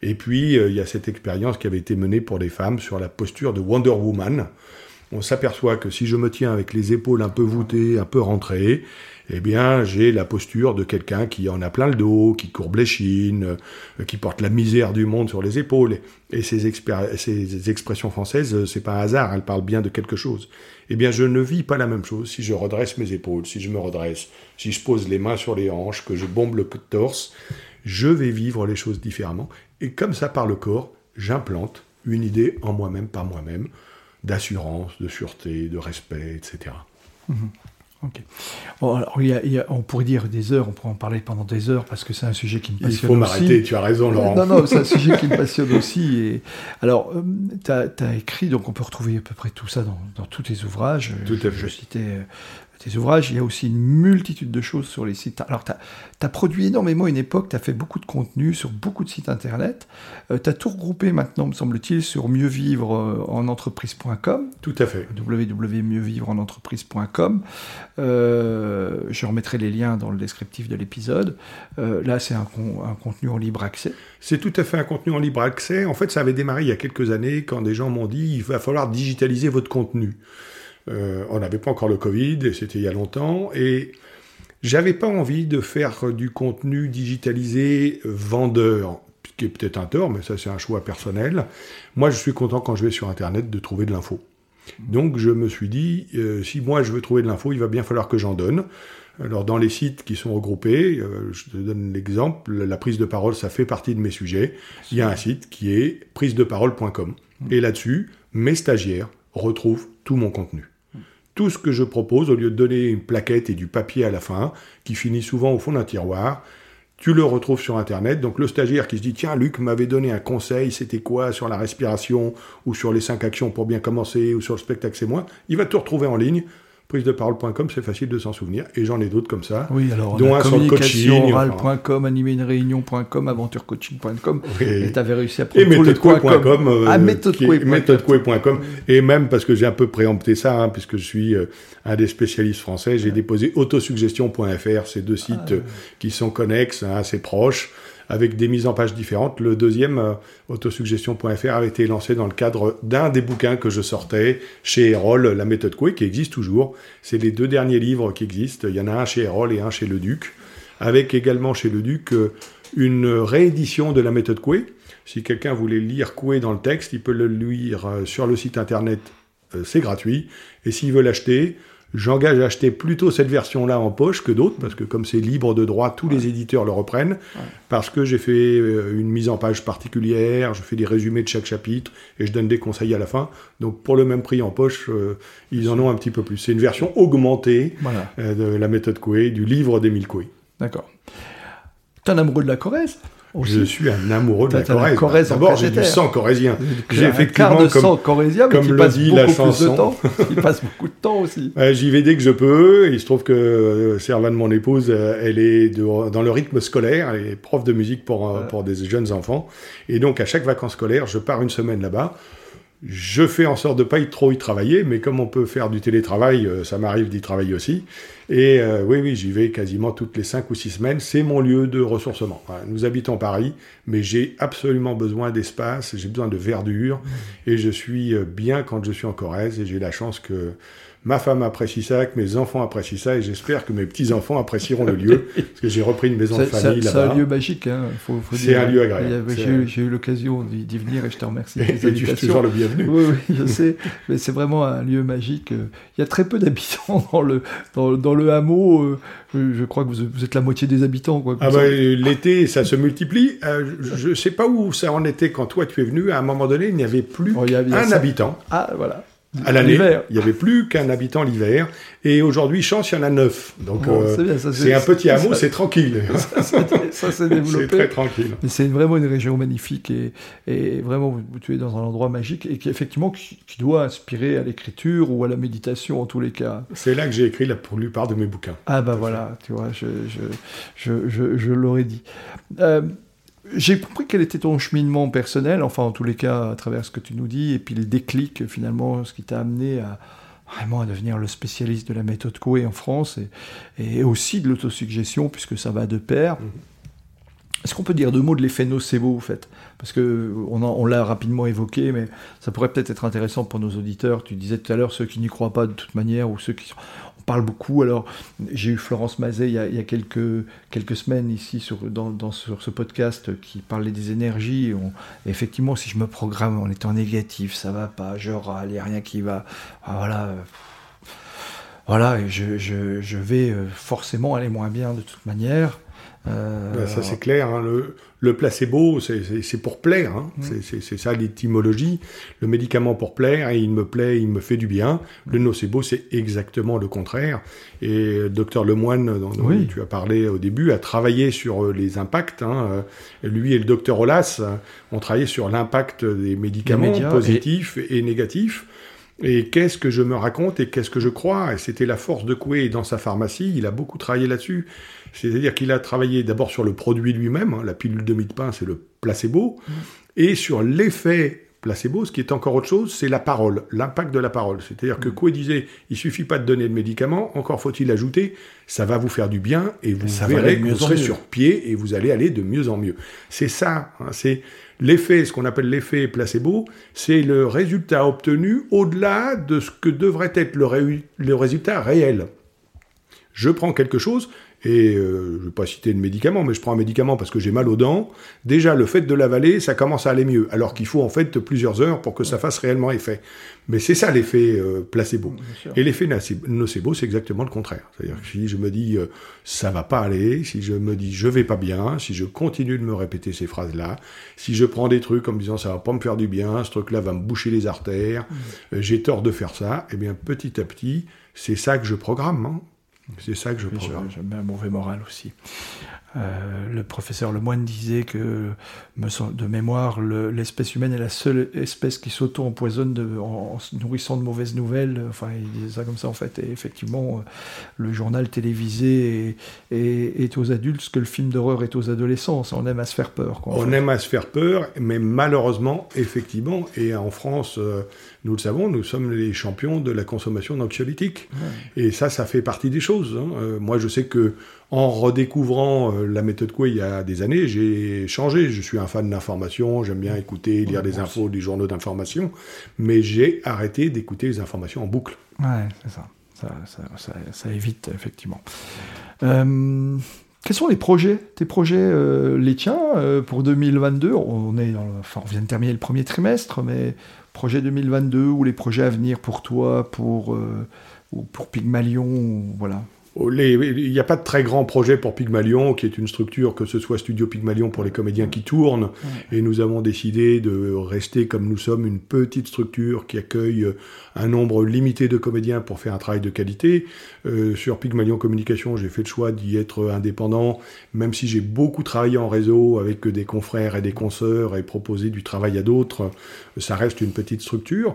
Et puis, euh, il y a cette expérience qui avait été menée pour des femmes sur la posture de Wonder Woman. On s'aperçoit que si je me tiens avec les épaules un peu voûtées, un peu rentrées, eh bien, j'ai la posture de quelqu'un qui en a plein le dos, qui courbe les chines, euh, qui porte la misère du monde sur les épaules. Et ces, expressions françaises, euh, c'est pas un hasard, elles parlent bien de quelque chose. Eh bien, je ne vis pas la même chose si je redresse mes épaules, si je me redresse, si je pose les mains sur les hanches, que je bombe le torse. Je vais vivre les choses différemment. Et comme ça par le corps, j'implante une idée en moi-même, par moi-même, d'assurance, de sûreté, de respect, etc. Ok. alors, on pourrait dire des heures, on pourrait en parler pendant des heures parce que c'est un sujet qui me passionne. Il faut m'arrêter, tu as raison, Laurent. Non, non, c'est un sujet qui me passionne aussi. Et... Alors, euh, tu as, écrit, donc on peut retrouver à peu près tout ça dans, tous tes ouvrages. Tout à fait. Je citais euh, tes ouvrages, il y a aussi une multitude de choses sur les sites. Alors, tu as, produit énormément une époque, tu as fait beaucoup de contenu sur beaucoup de sites internet. Euh, tu as tout regroupé maintenant, me semble-t-il, sur mieuxvivre euh, en entreprise.com. Tout à fait. www.mieuxvivre-en-entreprise.com. Euh, je remettrai les liens dans le descriptif de l'épisode. là, c'est un, un contenu en libre accès. C'est tout à fait un contenu en libre accès. En fait, ça avait démarré il y a quelques années quand des gens m'ont dit il va falloir digitaliser votre contenu. Euh, on n'avait pas encore le Covid, et c'était il y a longtemps, et j'avais pas envie de faire du contenu digitalisé vendeur, ce qui est peut-être un tort, mais ça c'est un choix personnel. Moi, je suis content quand je vais sur Internet de trouver de l'info. Donc je me suis dit, euh, si moi je veux trouver de l'info, il va bien falloir que j'en donne. Alors dans les sites qui sont regroupés, euh, je te donne l'exemple, la prise de parole, ça fait partie de mes sujets. Il y a un site qui est prisedeparole.com. Et là-dessus, mes stagiaires retrouvent tout mon contenu tout ce que je propose, au lieu de donner une plaquette et du papier à la fin, qui finit souvent au fond d'un tiroir, tu le retrouves sur Internet. Donc le stagiaire qui se dit, tiens, Luc m'avait donné un conseil, c'était quoi sur la respiration, ou sur les cinq actions pour bien commencer, ou sur le spectacle, c'est moi, il va te retrouver en ligne prise-de-parole.com, c'est facile de s'en souvenir. Et j'en ai d'autres comme ça. Oui, alors dont un communication orale.com, animer une réunion.com, aventurecoaching.com. Et tu avais réussi à prendre Et méthodecoué.com. Euh, ah, méthodecoué.com. Et même parce que j'ai un peu préempté ça, hein, puisque je suis euh, un des spécialistes français, j'ai déposé autosuggestion.fr, ces deux sites ah, euh, qui sont connexes, hein, assez proches avec des mises en page différentes. Le deuxième, euh, autosuggestion.fr, avait été lancé dans le cadre d'un des bouquins que je sortais chez Erol, la méthode Coué, qui existe toujours. C'est les deux derniers livres qui existent. Il y en a un chez Erol et un chez Le Duc, avec également chez Le Duc euh, une réédition de la méthode Coué. Si quelqu'un voulait lire Coué dans le texte, il peut le lire euh, sur le site internet, c'est gratuit. Et s'il veut l'acheter, J'engage à acheter plutôt cette version-là en poche que d'autres, parce que comme c'est libre de droit, tous les éditeurs le reprennent, parce que j'ai fait euh, une mise en page particulière, je fais des résumés de chaque chapitre, et je donne des conseils à la fin. Donc pour le même prix en poche, euh, ils en ont un petit peu plus. C'est une version augmentée euh, de la méthode Coué, du livre d'Émile Coué. D'accord. T'es un amoureux de la Corrèze? Je suis un amoureux de la Corrèze. Corrèze D'abord, j'ai du sang corrézien. J'ai effectivement de comme, sang corrézien, mais comme passe dit la chanson. il passe beaucoup de temps aussi. J'y vais dès que je peux. Il se trouve que euh, Servane, mon épouse, euh, elle est dans le rythme scolaire. Elle est prof de musique pour, euh, pour des jeunes enfants. Et donc, à chaque vacances scolaires, je pars une semaine là-bas. Je fais en sorte de pas y trop y travailler, mais comme on peut faire du télétravail, euh, ça m'arrive d'y travailler aussi. Et euh, oui, oui, j'y vais quasiment toutes les cinq ou six semaines. C'est mon lieu de ressourcement. Nous habitons Paris, mais j'ai absolument besoin d'espace, j'ai besoin de verdure, mmh. et je suis euh, bien quand je suis en Corrèze, et j'ai la chance que ma femme apprécie ça, que mes enfants apprécient ça, et j'espère que mes petits-enfants apprécieront le lieu, parce que j'ai repris une maison de famille là-bas. C'est un lieu magique, hein, C'est un lieu agréable. J'ai eu, l'occasion d'y venir, et je te remercie. et tu es toujours le bienvenu. Oui, oui, je sais, mais c'est vraiment un lieu magique. Il y a très peu d'habitants dans le, dans, le hameau. Euh, je crois que vous, êtes la moitié des habitants. Quoi, ah bah, l'été, ça se multiplie. Euh, je ne sais pas où ça en était quand toi tu es venu. À un moment donné, il n'y avait plus oh, un habitant. Ah, voilà à l'année. Il n'y avait plus qu'un habitant l'hiver. Et aujourd'hui, Chance, il y en a neuf. Donc, euh, c'est un petit hameau, c'est tranquille. Ça, s'est développé. C'est très tranquille. Mais c'est vraiment une région magnifique et, et, vraiment, tu es dans un endroit magique et qui, effectivement, qui, doit inspirer à l'écriture ou à la méditation en tous les cas. C'est là que j'ai écrit la plupart de mes bouquins. Ah, bah voilà, tu vois, je, je, je, je l'aurais dit. Euh, j'ai compris quel était ton cheminement personnel, enfin en tous les cas à travers ce que tu nous dis, et puis les déclics finalement, ce qui t'a amené à vraiment à devenir le spécialiste de la méthode Coué en France, et, aussi de l'autosuggestion, puisque ça va de pair. Mhm. Est-ce qu'on peut dire deux mots de l'effet nocebo, en fait? Parce que on, l'a rapidement évoqué, mais ça pourrait peut-être être intéressant pour nos auditeurs. Tu disais tout à l'heure ceux qui n'y croient pas de toute manière, ou ceux qui sont parle beaucoup. Alors, j'ai eu Florence Mazet il y a, quelques, quelques semaines ici sur, dans, sur ce podcast qui parlait des énergies. effectivement, si je me programme en étant négatif, ça va pas, je râle, il n'y a rien qui va. Ah, voilà. Voilà, je, je, je, vais euh, forcément aller moins bien de toute manière. Euh, ben, ça c'est clair. Hein. Le, le, placebo, c'est pour plaire. Hein. Mm. C'est ça l'étymologie. Le médicament pour plaire, et il me plaît, il me fait du bien. Le nocebo, c'est exactement le contraire. Et le docteur Lemoine, dont tu as parlé au début, a travaillé sur euh, les impacts. Hein. Euh, lui et le docteur Olas ont travaillé sur l'impact des médicaments positifs et négatifs. Et qu'est-ce que je me raconte et qu'est-ce que je crois? Et c'était la force de Coué dans sa pharmacie, il a beaucoup travaillé là-dessus. C'est-à-dire qu'il a travaillé d'abord sur le produit lui-même, hein, la pilule de mie de pain, c'est le placebo, mmh. et sur l'effet placebo, ce qui est encore autre chose, c'est la parole, l'impact de la parole. C'est-à-dire que mmh. Coué disait, il suffit pas de donner de médicaments, encore faut-il ajouter, ça va vous faire du bien et vous verrez que vous serez sur pied et vous allez aller de mieux en mieux. C'est ça, hein, c'est L'effet, ce qu'on appelle l'effet placebo, c'est le résultat obtenu au-delà de ce que devrait être le, résultat réel. Je prends quelque chose, et euh, je ne vais pas citer de médicament, mais je prends un médicament parce que j'ai mal aux dents, déjà le fait de l'avaler, ça commence à aller mieux, alors qu'il faut en fait plusieurs heures pour que ça fasse réellement effet. Mais c'est ça l'effet euh, placebo. Et l'effet nocebo, c'est exactement le contraire. C'est-à-dire que si je me dis euh, ça va pas aller, si je me dis je vais pas bien, si je continue de me répéter ces phrases-là, si je prends des trucs en me disant ça va pas me faire du bien, ce truc-là va me boucher les artères, mmh. j'ai tort de faire ça, et eh bien petit à petit, c'est ça que je programme. Hein. C'est ça que je pense. Je, mets un mauvais moral aussi. Euh, le professeur Lemoine disait que, de mémoire, l'espèce humaine est la seule espèce qui s'auto-empoisonne en, se nourrissant de mauvaises nouvelles. Enfin, il disait ça comme ça en fait. Et effectivement, euh, le journal télévisé est, aux adultes ce que le film d'horreur est aux adolescents. On aime à se faire peur. On aime à se faire peur, mais malheureusement, effectivement, et en France, euh, nous le savons, nous sommes les champions de la consommation d'anxiolytiques. Et ça, ça fait partie des choses. Hein. moi, je sais que en redécouvrant euh, la méthode Coué il y a des années, j'ai changé. Je suis un fan d'information, j'aime bien écouter, lire des infos, des journaux d'information, mais j'ai arrêté d'écouter les informations en boucle. Ouais, c'est ça. Ça, évite, effectivement. Euh, quels sont les projets, tes projets, euh, les tiens, pour 2022 on, est enfin, on vient de terminer le premier trimestre, mais projet 2022 ou les projets à venir pour toi, pour, pour Pygmalion, voilà. Oh, il n'y a pas de très grand projet pour Pygmalion, qui est une structure, que ce soit Studio Pygmalion pour les comédiens qui tournent, et nous avons décidé de rester comme nous sommes une petite structure qui accueille un nombre limité de comédiens pour faire un travail de qualité. Euh, sur Pygmalion Communication, j'ai fait le choix d'y être indépendant, même si j'ai beaucoup travaillé en réseau avec des confrères et des consoeurs et proposé du travail à d'autres, ça reste une petite structure.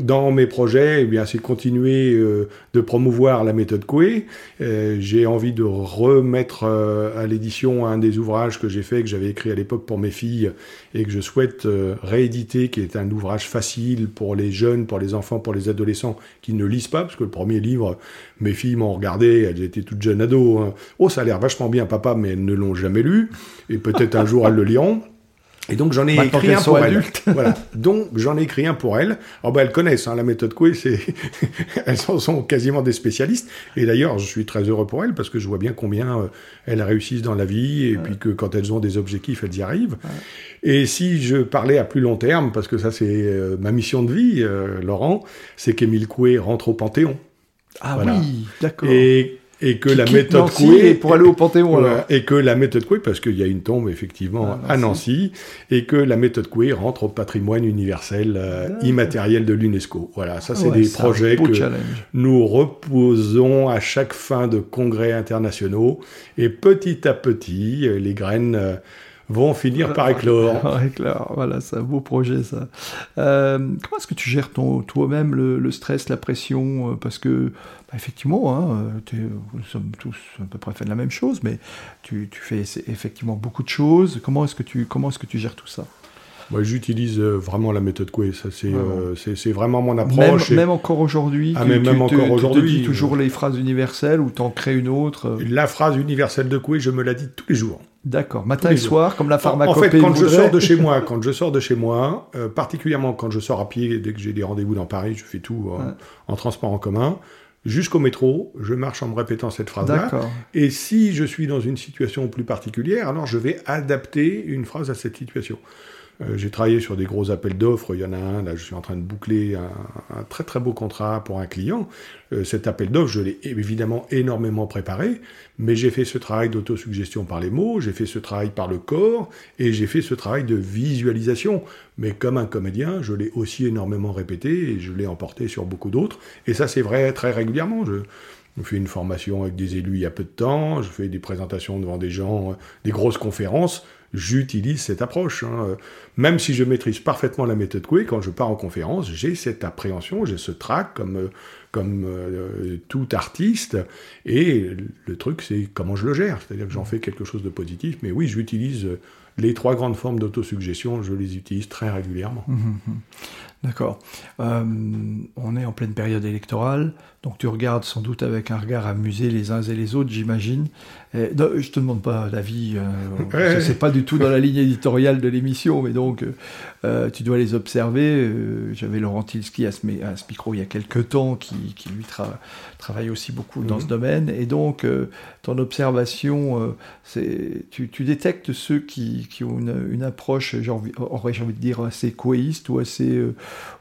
Dans mes projets, eh bien, c'est continuer euh, de promouvoir la méthode Coué. Euh, j'ai envie de remettre euh, à l'édition un des ouvrages que j'ai fait, que j'avais écrit à l'époque pour mes filles, et que je souhaite rééditer, qui est un ouvrage facile pour les jeunes, pour les enfants, pour les adolescents qui ne lisent pas, parce que le premier livre, mes filles m'ont regardé, elles étaient toutes jeunes ados. Hein. Oh, ça a l'air vachement bien, papa, mais elles ne l'ont jamais lu, et peut-être un jour elles le liront. Et donc j'en ai écrit un pour elle. voilà. Donc j'en ai écrit un pour elle. Alors ben elles connaissent hein, la méthode Coué, c'est elles sont quasiment des spécialistes. Et d'ailleurs je suis très heureux pour elles parce que je vois bien combien euh, elles réussissent dans la vie et puis que quand elles ont des objectifs elles y arrivent. Et si je parlais à plus long terme, parce que ça c'est euh, ma mission de vie, euh, Laurent, c'est qu'Émile Coué rentre au Panthéon. Ah oui, d'accord. Et et que la méthode Coué pour aller au Panthéon et que la méthode Coué parce qu'il y a une tombe effectivement ah, à Nancy. Et que la méthode Coué rentre au patrimoine universel euh, immatériel de l'UNESCO. Voilà, ça c'est des projets que nous reposons à chaque fin de congrès internationaux et petit à petit les graines euh, vont finir par éclore. éclore, voilà, c'est un beau projet ça. Euh, comment est-ce que tu gères ton, toi-même le, stress, la pression euh, Parce que, bah, effectivement, hein, euh, nous sommes tous à peu près fait de la même chose, mais tu, tu fais effectivement beaucoup de choses. Comment est-ce que tu, comment est-ce que tu gères tout ça? Moi, j'utilise vraiment la méthode Coué. Ça, c'est, c'est, vraiment mon approche. Même, encore aujourd'hui. Ah, même, encore aujourd'hui. Tu dis toujours les phrases universelles ou t'en crées une autre. La phrase universelle de Coué, je me la dis tous les jours. D'accord, matin et soir, comme la pharmacopée. En fait, quand je sors de chez moi, quand je sors de chez moi, euh, particulièrement quand je sors à pied, dès que j'ai des rendez-vous dans Paris, je fais tout euh, en transport en commun. Jusqu'au métro, je marche en me répétant cette phrase-là. Et si je suis dans une situation plus particulière, alors je vais adapter une phrase à cette situation. Euh, j'ai travaillé sur des gros appels d'offres. Il y en a un, là, je suis en train de boucler un, très très beau contrat pour un client. Euh, cet appel d'offres, je l'ai évidemment énormément préparé, mais j'ai fait ce travail d'autosuggestion par les mots, j'ai fait ce travail par le corps, et j'ai fait ce travail de visualisation. Mais comme un comédien, je l'ai aussi énormément répété, et je l'ai emporté sur beaucoup d'autres. Et ça, c'est vrai très régulièrement. Je, fais une formation avec des élus il y a peu de temps, je fais des présentations devant des gens, euh, des grosses conférences j'utilise cette approche. Hein. Même si je maîtrise parfaitement la méthode Coué, quand je pars en conférence, j'ai cette appréhension, j'ai ce trac comme, comme euh, tout artiste. Et le truc, c'est comment je le gère. C'est-à-dire que j'en fais quelque chose de positif. Mais oui, j'utilise les trois grandes formes d'autosuggestion, je les utilise très régulièrement. Mmh, mmh, mmh. D'accord. Euh, on est en pleine période électorale, donc tu regardes sans doute avec un regard amusé les uns et les autres, j'imagine. Je je te demande pas d'avis, euh, c'est pas du tout dans la ligne éditoriale de l'émission, mais donc euh, tu dois les observer. Euh, j'avais Laurent Tilski à ce, à ce, micro il y a quelques temps, qui, lui travaille aussi beaucoup dans ce mhm. domaine, et donc ton observation, tu, détectes ceux qui, ont une, approche, aurais envie de dire assez coéiste ou assez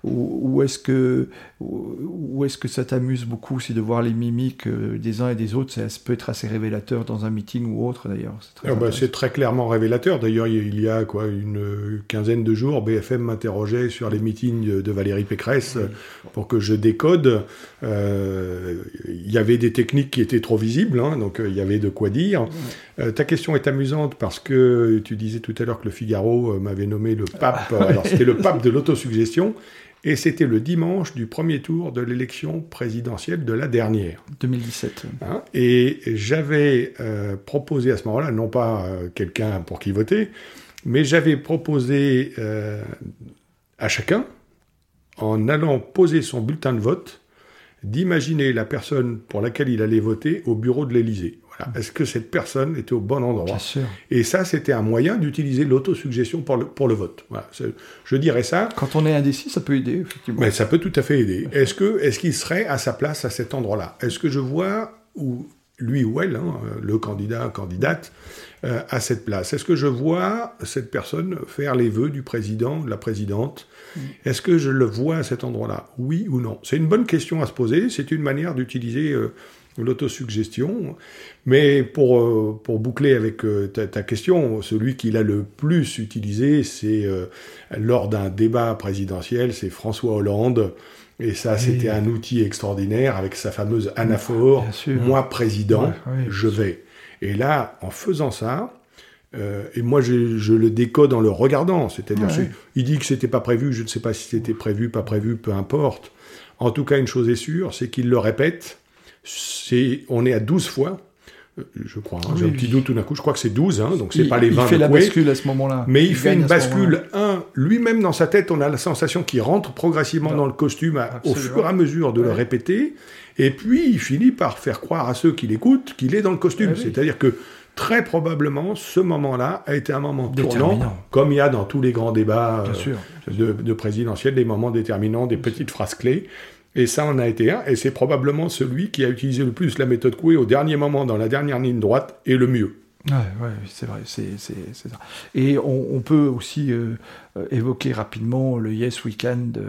ou, est-ce que, ou, est-ce que ça t'amuse beaucoup aussi de voir les mimiques euh, des uns et des autres ça, peut être assez révélateur dans un meeting ou autre d'ailleurs. C'est très, ah bah, très, clairement révélateur. D'ailleurs, il y a quoi une quinzaine de jours, BFM m'interrogeait sur les meetings de Valérie Pécresse pour que je décode. Euh, il y avait des techniques qui étaient trop visibles, hein, donc euh, il y avait de quoi dire. ta question est amusante parce que tu disais tout à l'heure que le Figaro m'avait nommé le pape. Ah. alors c'était le pape de l'autosuggestion. Et c'était le dimanche du premier tour de l'élection présidentielle de la dernière. 2017. Hein, et j'avais euh, proposé à ce moment-là, non pas euh, quelqu'un pour qui voter, mais j'avais proposé euh, à chacun, en allant poser son bulletin de vote, d'imaginer la personne pour laquelle il allait voter au bureau de l'Élysée. Est-ce que cette personne était au bon endroit Et ça, c'était un moyen d'utiliser l'autosuggestion pour le, pour le vote. Je dirais ça. Quand on est indécis, ça peut aider, effectivement. Mais ça peut tout à fait aider. Est-ce que est-ce qu'il serait à sa place à cet endroit-là? Est-ce que je vois où lui ou elle, hein, le candidat, candidate, euh, à cette place? Est-ce que je vois cette personne faire les vœux du président, de la présidente? Est-ce que je le vois à cet endroit-là? Oui ou non? C'est une bonne question à se poser. C'est une manière d'utiliser euh, l'autosuggestion. Mais pour, euh, pour boucler avec euh, ta, question, celui qui l'a le plus utilisé, c'est euh, lors d'un débat présidentiel, c'est François Hollande. Et ça, c'était un outil extraordinaire avec sa fameuse anaphore, moi président, je vais. Et là, en faisant ça, et moi, je, je, le décode en le regardant. C'est-à-dire, il dit que c'était pas prévu. Je ne sais pas si c'était prévu, pas prévu, peu importe. En tout cas, une chose est sûre, c'est qu'il le répète. C'est, on est à 12 fois. Euh, je crois, hein, j'ai un petit doute tout d'un coup, je crois que c'est 12, hein, donc c'est pas les 20. Il fait la bascule à ce moment-là. Mais il, fait une bascule, un, lui-même dans sa tête, on a la sensation qu'il rentre progressivement dans, le costume au fur et à mesure de le répéter, et puis il finit par faire croire à ceux qui l'écoutent qu'il est dans le costume. Ah C'est-à-dire que très probablement, ce moment-là a été un moment tournant, comme il y a dans tous les grands débats euh, de, de présidentiels, des moments déterminants, des petites phrases clés. Et ça en a été un, et c'est probablement celui qui a utilisé le plus la méthode Coué au dernier moment, dans la dernière ligne droite, et le mieux. Ouais, ouais c'est vrai, c'est ça. Et on, peut aussi euh, évoquer rapidement le Yes Weekend de,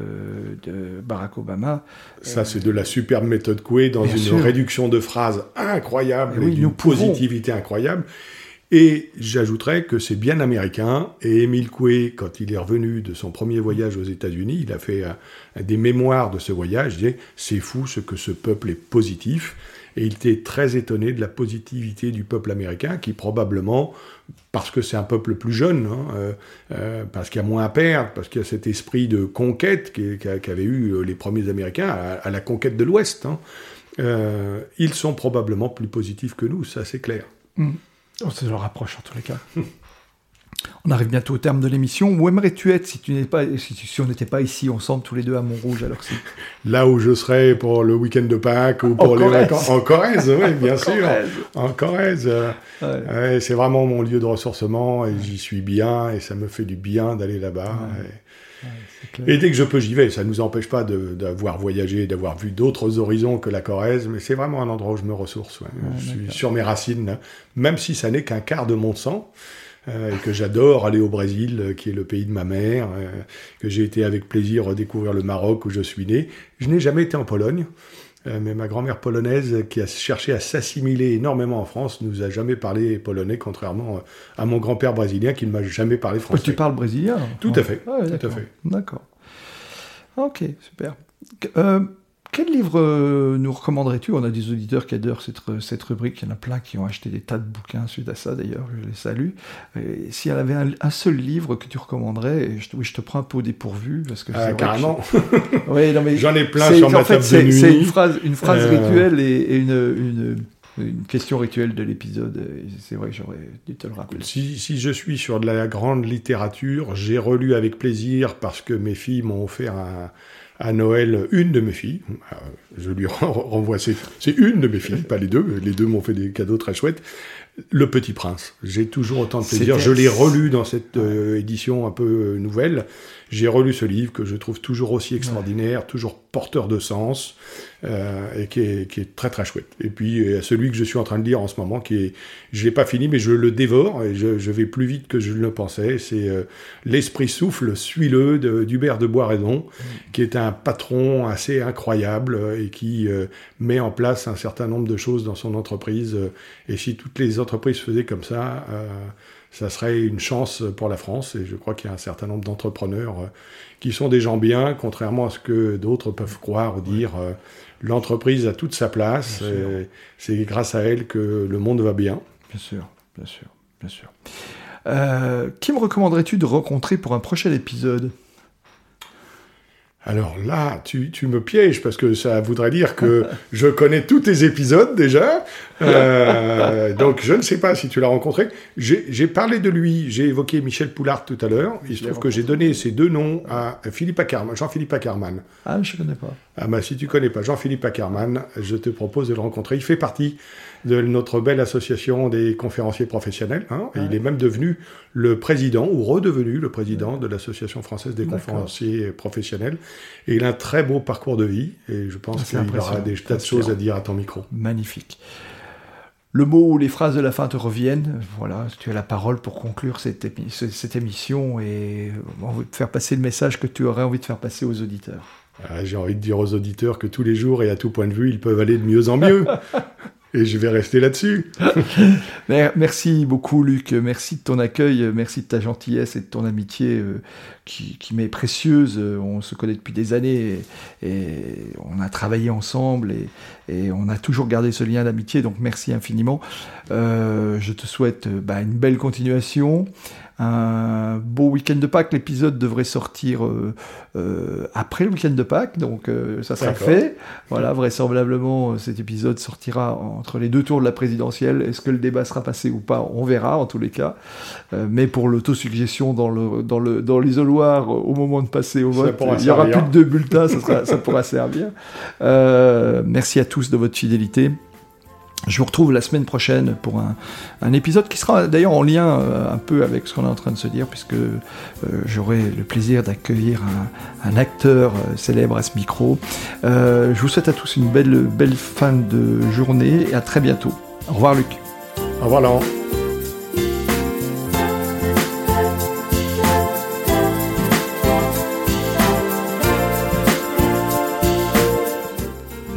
de Barack Obama. Ça, c'est de la superbe méthode Coué dans une réduction de phrases incroyable et, d'une positivité incroyable. Et j'ajouterais que c'est bien américain. Et Émile Coué, quand il est revenu de son premier voyage aux États-Unis, il a fait des mémoires de ce voyage. Il disait C'est fou ce que ce peuple est positif. Et il était très étonné de la positivité du peuple américain, qui probablement, parce que c'est un peuple plus jeune, hein, euh, euh, parce qu'il y a moins à perdre, parce qu'il y a cet esprit de conquête qu'avaient eu les premiers Américains à, la conquête de l'Ouest, hein, euh, ils sont probablement plus positifs que nous, ça c'est clair. Mmh. On se le rapproche en tous les cas. On arrive bientôt au terme de l'émission. Où aimerais-tu être si, tu pas, si, on n'était pas ici ensemble tous les deux à Montrouge alors Là où je serais pour le week-end de Pâques ou pour les vacances. En Corrèze, oui, bien sûr. En Corrèze. c'est vraiment mon lieu de ressourcement et j'y suis bien et ça me fait du bien d'aller là-bas. Et... dès que je peux, j'y vais. Ça ne nous empêche pas d'avoir voyagé, d'avoir vu d'autres horizons que la Corrèze, mais c'est vraiment un endroit où je me ressource. je suis sur mes racines, même si ça n'est qu'un quart de mon sang. Euh, et que j'adore aller au Brésil, euh, qui est le pays de ma mère, euh, que j'ai été avec plaisir découvrir le Maroc où je suis né. Je n'ai jamais été en Pologne, mais ma grand-mère polonaise, qui a cherché à s'assimiler énormément en France, nous a jamais parlé polonais, contrairement à mon grand-père brésilien qui ne m'a jamais parlé français. tu parles brésilien Tout à fait. Ah tout à fait. D'accord. Ok, super. Quel livre euh, nous recommanderais-tu? On a des auditeurs qui adorent cette, cette, rubrique. Il y en a plein qui ont acheté des tas de bouquins suite à ça, d'ailleurs. Je les salue. S'il y avait un, seul livre que tu recommanderais, je, oui, je te prends un peu au dépourvu. Parce que ah, carrément. J'en ai plein sur ma table de nuit. C'est une phrase, une phrase euh. rituelle et, une, une, une, question rituelle de l'épisode. C'est vrai j'aurais dû te le rappeler. Si, si, je suis sur de la grande littérature, j'ai relu avec plaisir parce que mes filles m'ont offert un à Noël une de mes filles. Euh, je lui renvoie, c'est une de mes filles, pas les deux. Les deux m'ont fait des cadeaux très chouettes. Le Petit Prince. J'ai toujours autant de plaisir. Je l'ai relu dans cette euh, édition un peu euh, nouvelle. J'ai relu ce livre que je trouve toujours aussi extraordinaire, toujours porteur de sens euh, et qui est, qui est, très très chouette. Et puis a celui que je suis en train de lire en ce moment, qui est, je l'ai pas fini, mais je le dévore et je, je, vais plus vite que je ne le pensais. C'est euh, l'esprit souffle, suis-le d'Hubert de, de mm. qui est un patron assez incroyable et qui euh, met en place un certain nombre de choses dans son entreprise. Et si toutes les entreprises faisaient comme ça, ça serait une chance pour la France. Et je crois qu'il y a un certain nombre d'entrepreneurs euh, qui sont des gens bien, contrairement à ce que d'autres peuvent croire ou dire. Euh, l'entreprise a toute sa place. C'est grâce à elle que le monde va bien. Bien sûr, bien sûr, bien sûr. Euh, qui me recommanderais-tu de rencontrer pour un prochain épisode? Alors là, tu, tu, me pièges parce que ça voudrait dire que je connais tous tes épisodes déjà. Euh, donc je ne sais pas si tu l'as rencontré. J'ai parlé de lui, j'ai évoqué Michel Poulard tout à l'heure. Il se trouve que j'ai donné ces deux noms à Philippe Ackerman, Jean-Philippe Ackerman. Ah, je ne connais pas. Ah bah si tu connais pas Jean-Philippe Ackerman, je te propose de le rencontrer. Il fait partie de notre belle association des conférenciers professionnels. Hein, il est même devenu le président, ou redevenu le président de l'association française des conférenciers professionnels. Et il a un très beau parcours de vie, et je pense qu'il aura des tas de choses à dire à ton micro. Magnifique. Le mot ou les phrases de la fin te reviennent. Voilà, tu as la parole pour conclure cette, cette émission et faire passer le message que tu aurais envie de faire passer aux auditeurs. Ah, j'ai envie de dire aux auditeurs que tous les jours et à tout point de vue, ils peuvent aller de mieux en mieux. et je vais rester là-dessus. merci beaucoup, Luc. Merci de ton accueil, merci de ta gentillesse et de ton amitié euh, qui, m'est précieuse. On se connaît depuis des années et, on a travaillé ensemble et, on a toujours gardé ce lien d'amitié. Donc merci infiniment. Euh, je te souhaite bah, une belle continuation un beau week-end de Pâques. L'épisode devrait sortir euh, euh, après le week-end de Pâques, donc euh, ça sera fait. Voilà, vraisemblablement, cet épisode sortira entre les deux tours de la présidentielle. Est-ce que le débat sera passé ou pas On verra, en tous les cas. mais pour l'autosuggestion dans le dans le dans l'isoloir au moment de passer au vote, il n'y aura plus de deux bulletins, ça, ça pourra servir. merci à tous de votre fidélité. Je vous retrouve la semaine prochaine pour un, épisode qui sera d'ailleurs en lien euh, un peu avec ce qu'on est en train de se dire, puisque euh, j'aurai le plaisir d'accueillir un, acteur euh, célèbre à ce micro. je vous souhaite à tous une belle, belle fin de journée et à très bientôt. Au revoir Luc. Au revoir Laurent.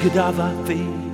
could have.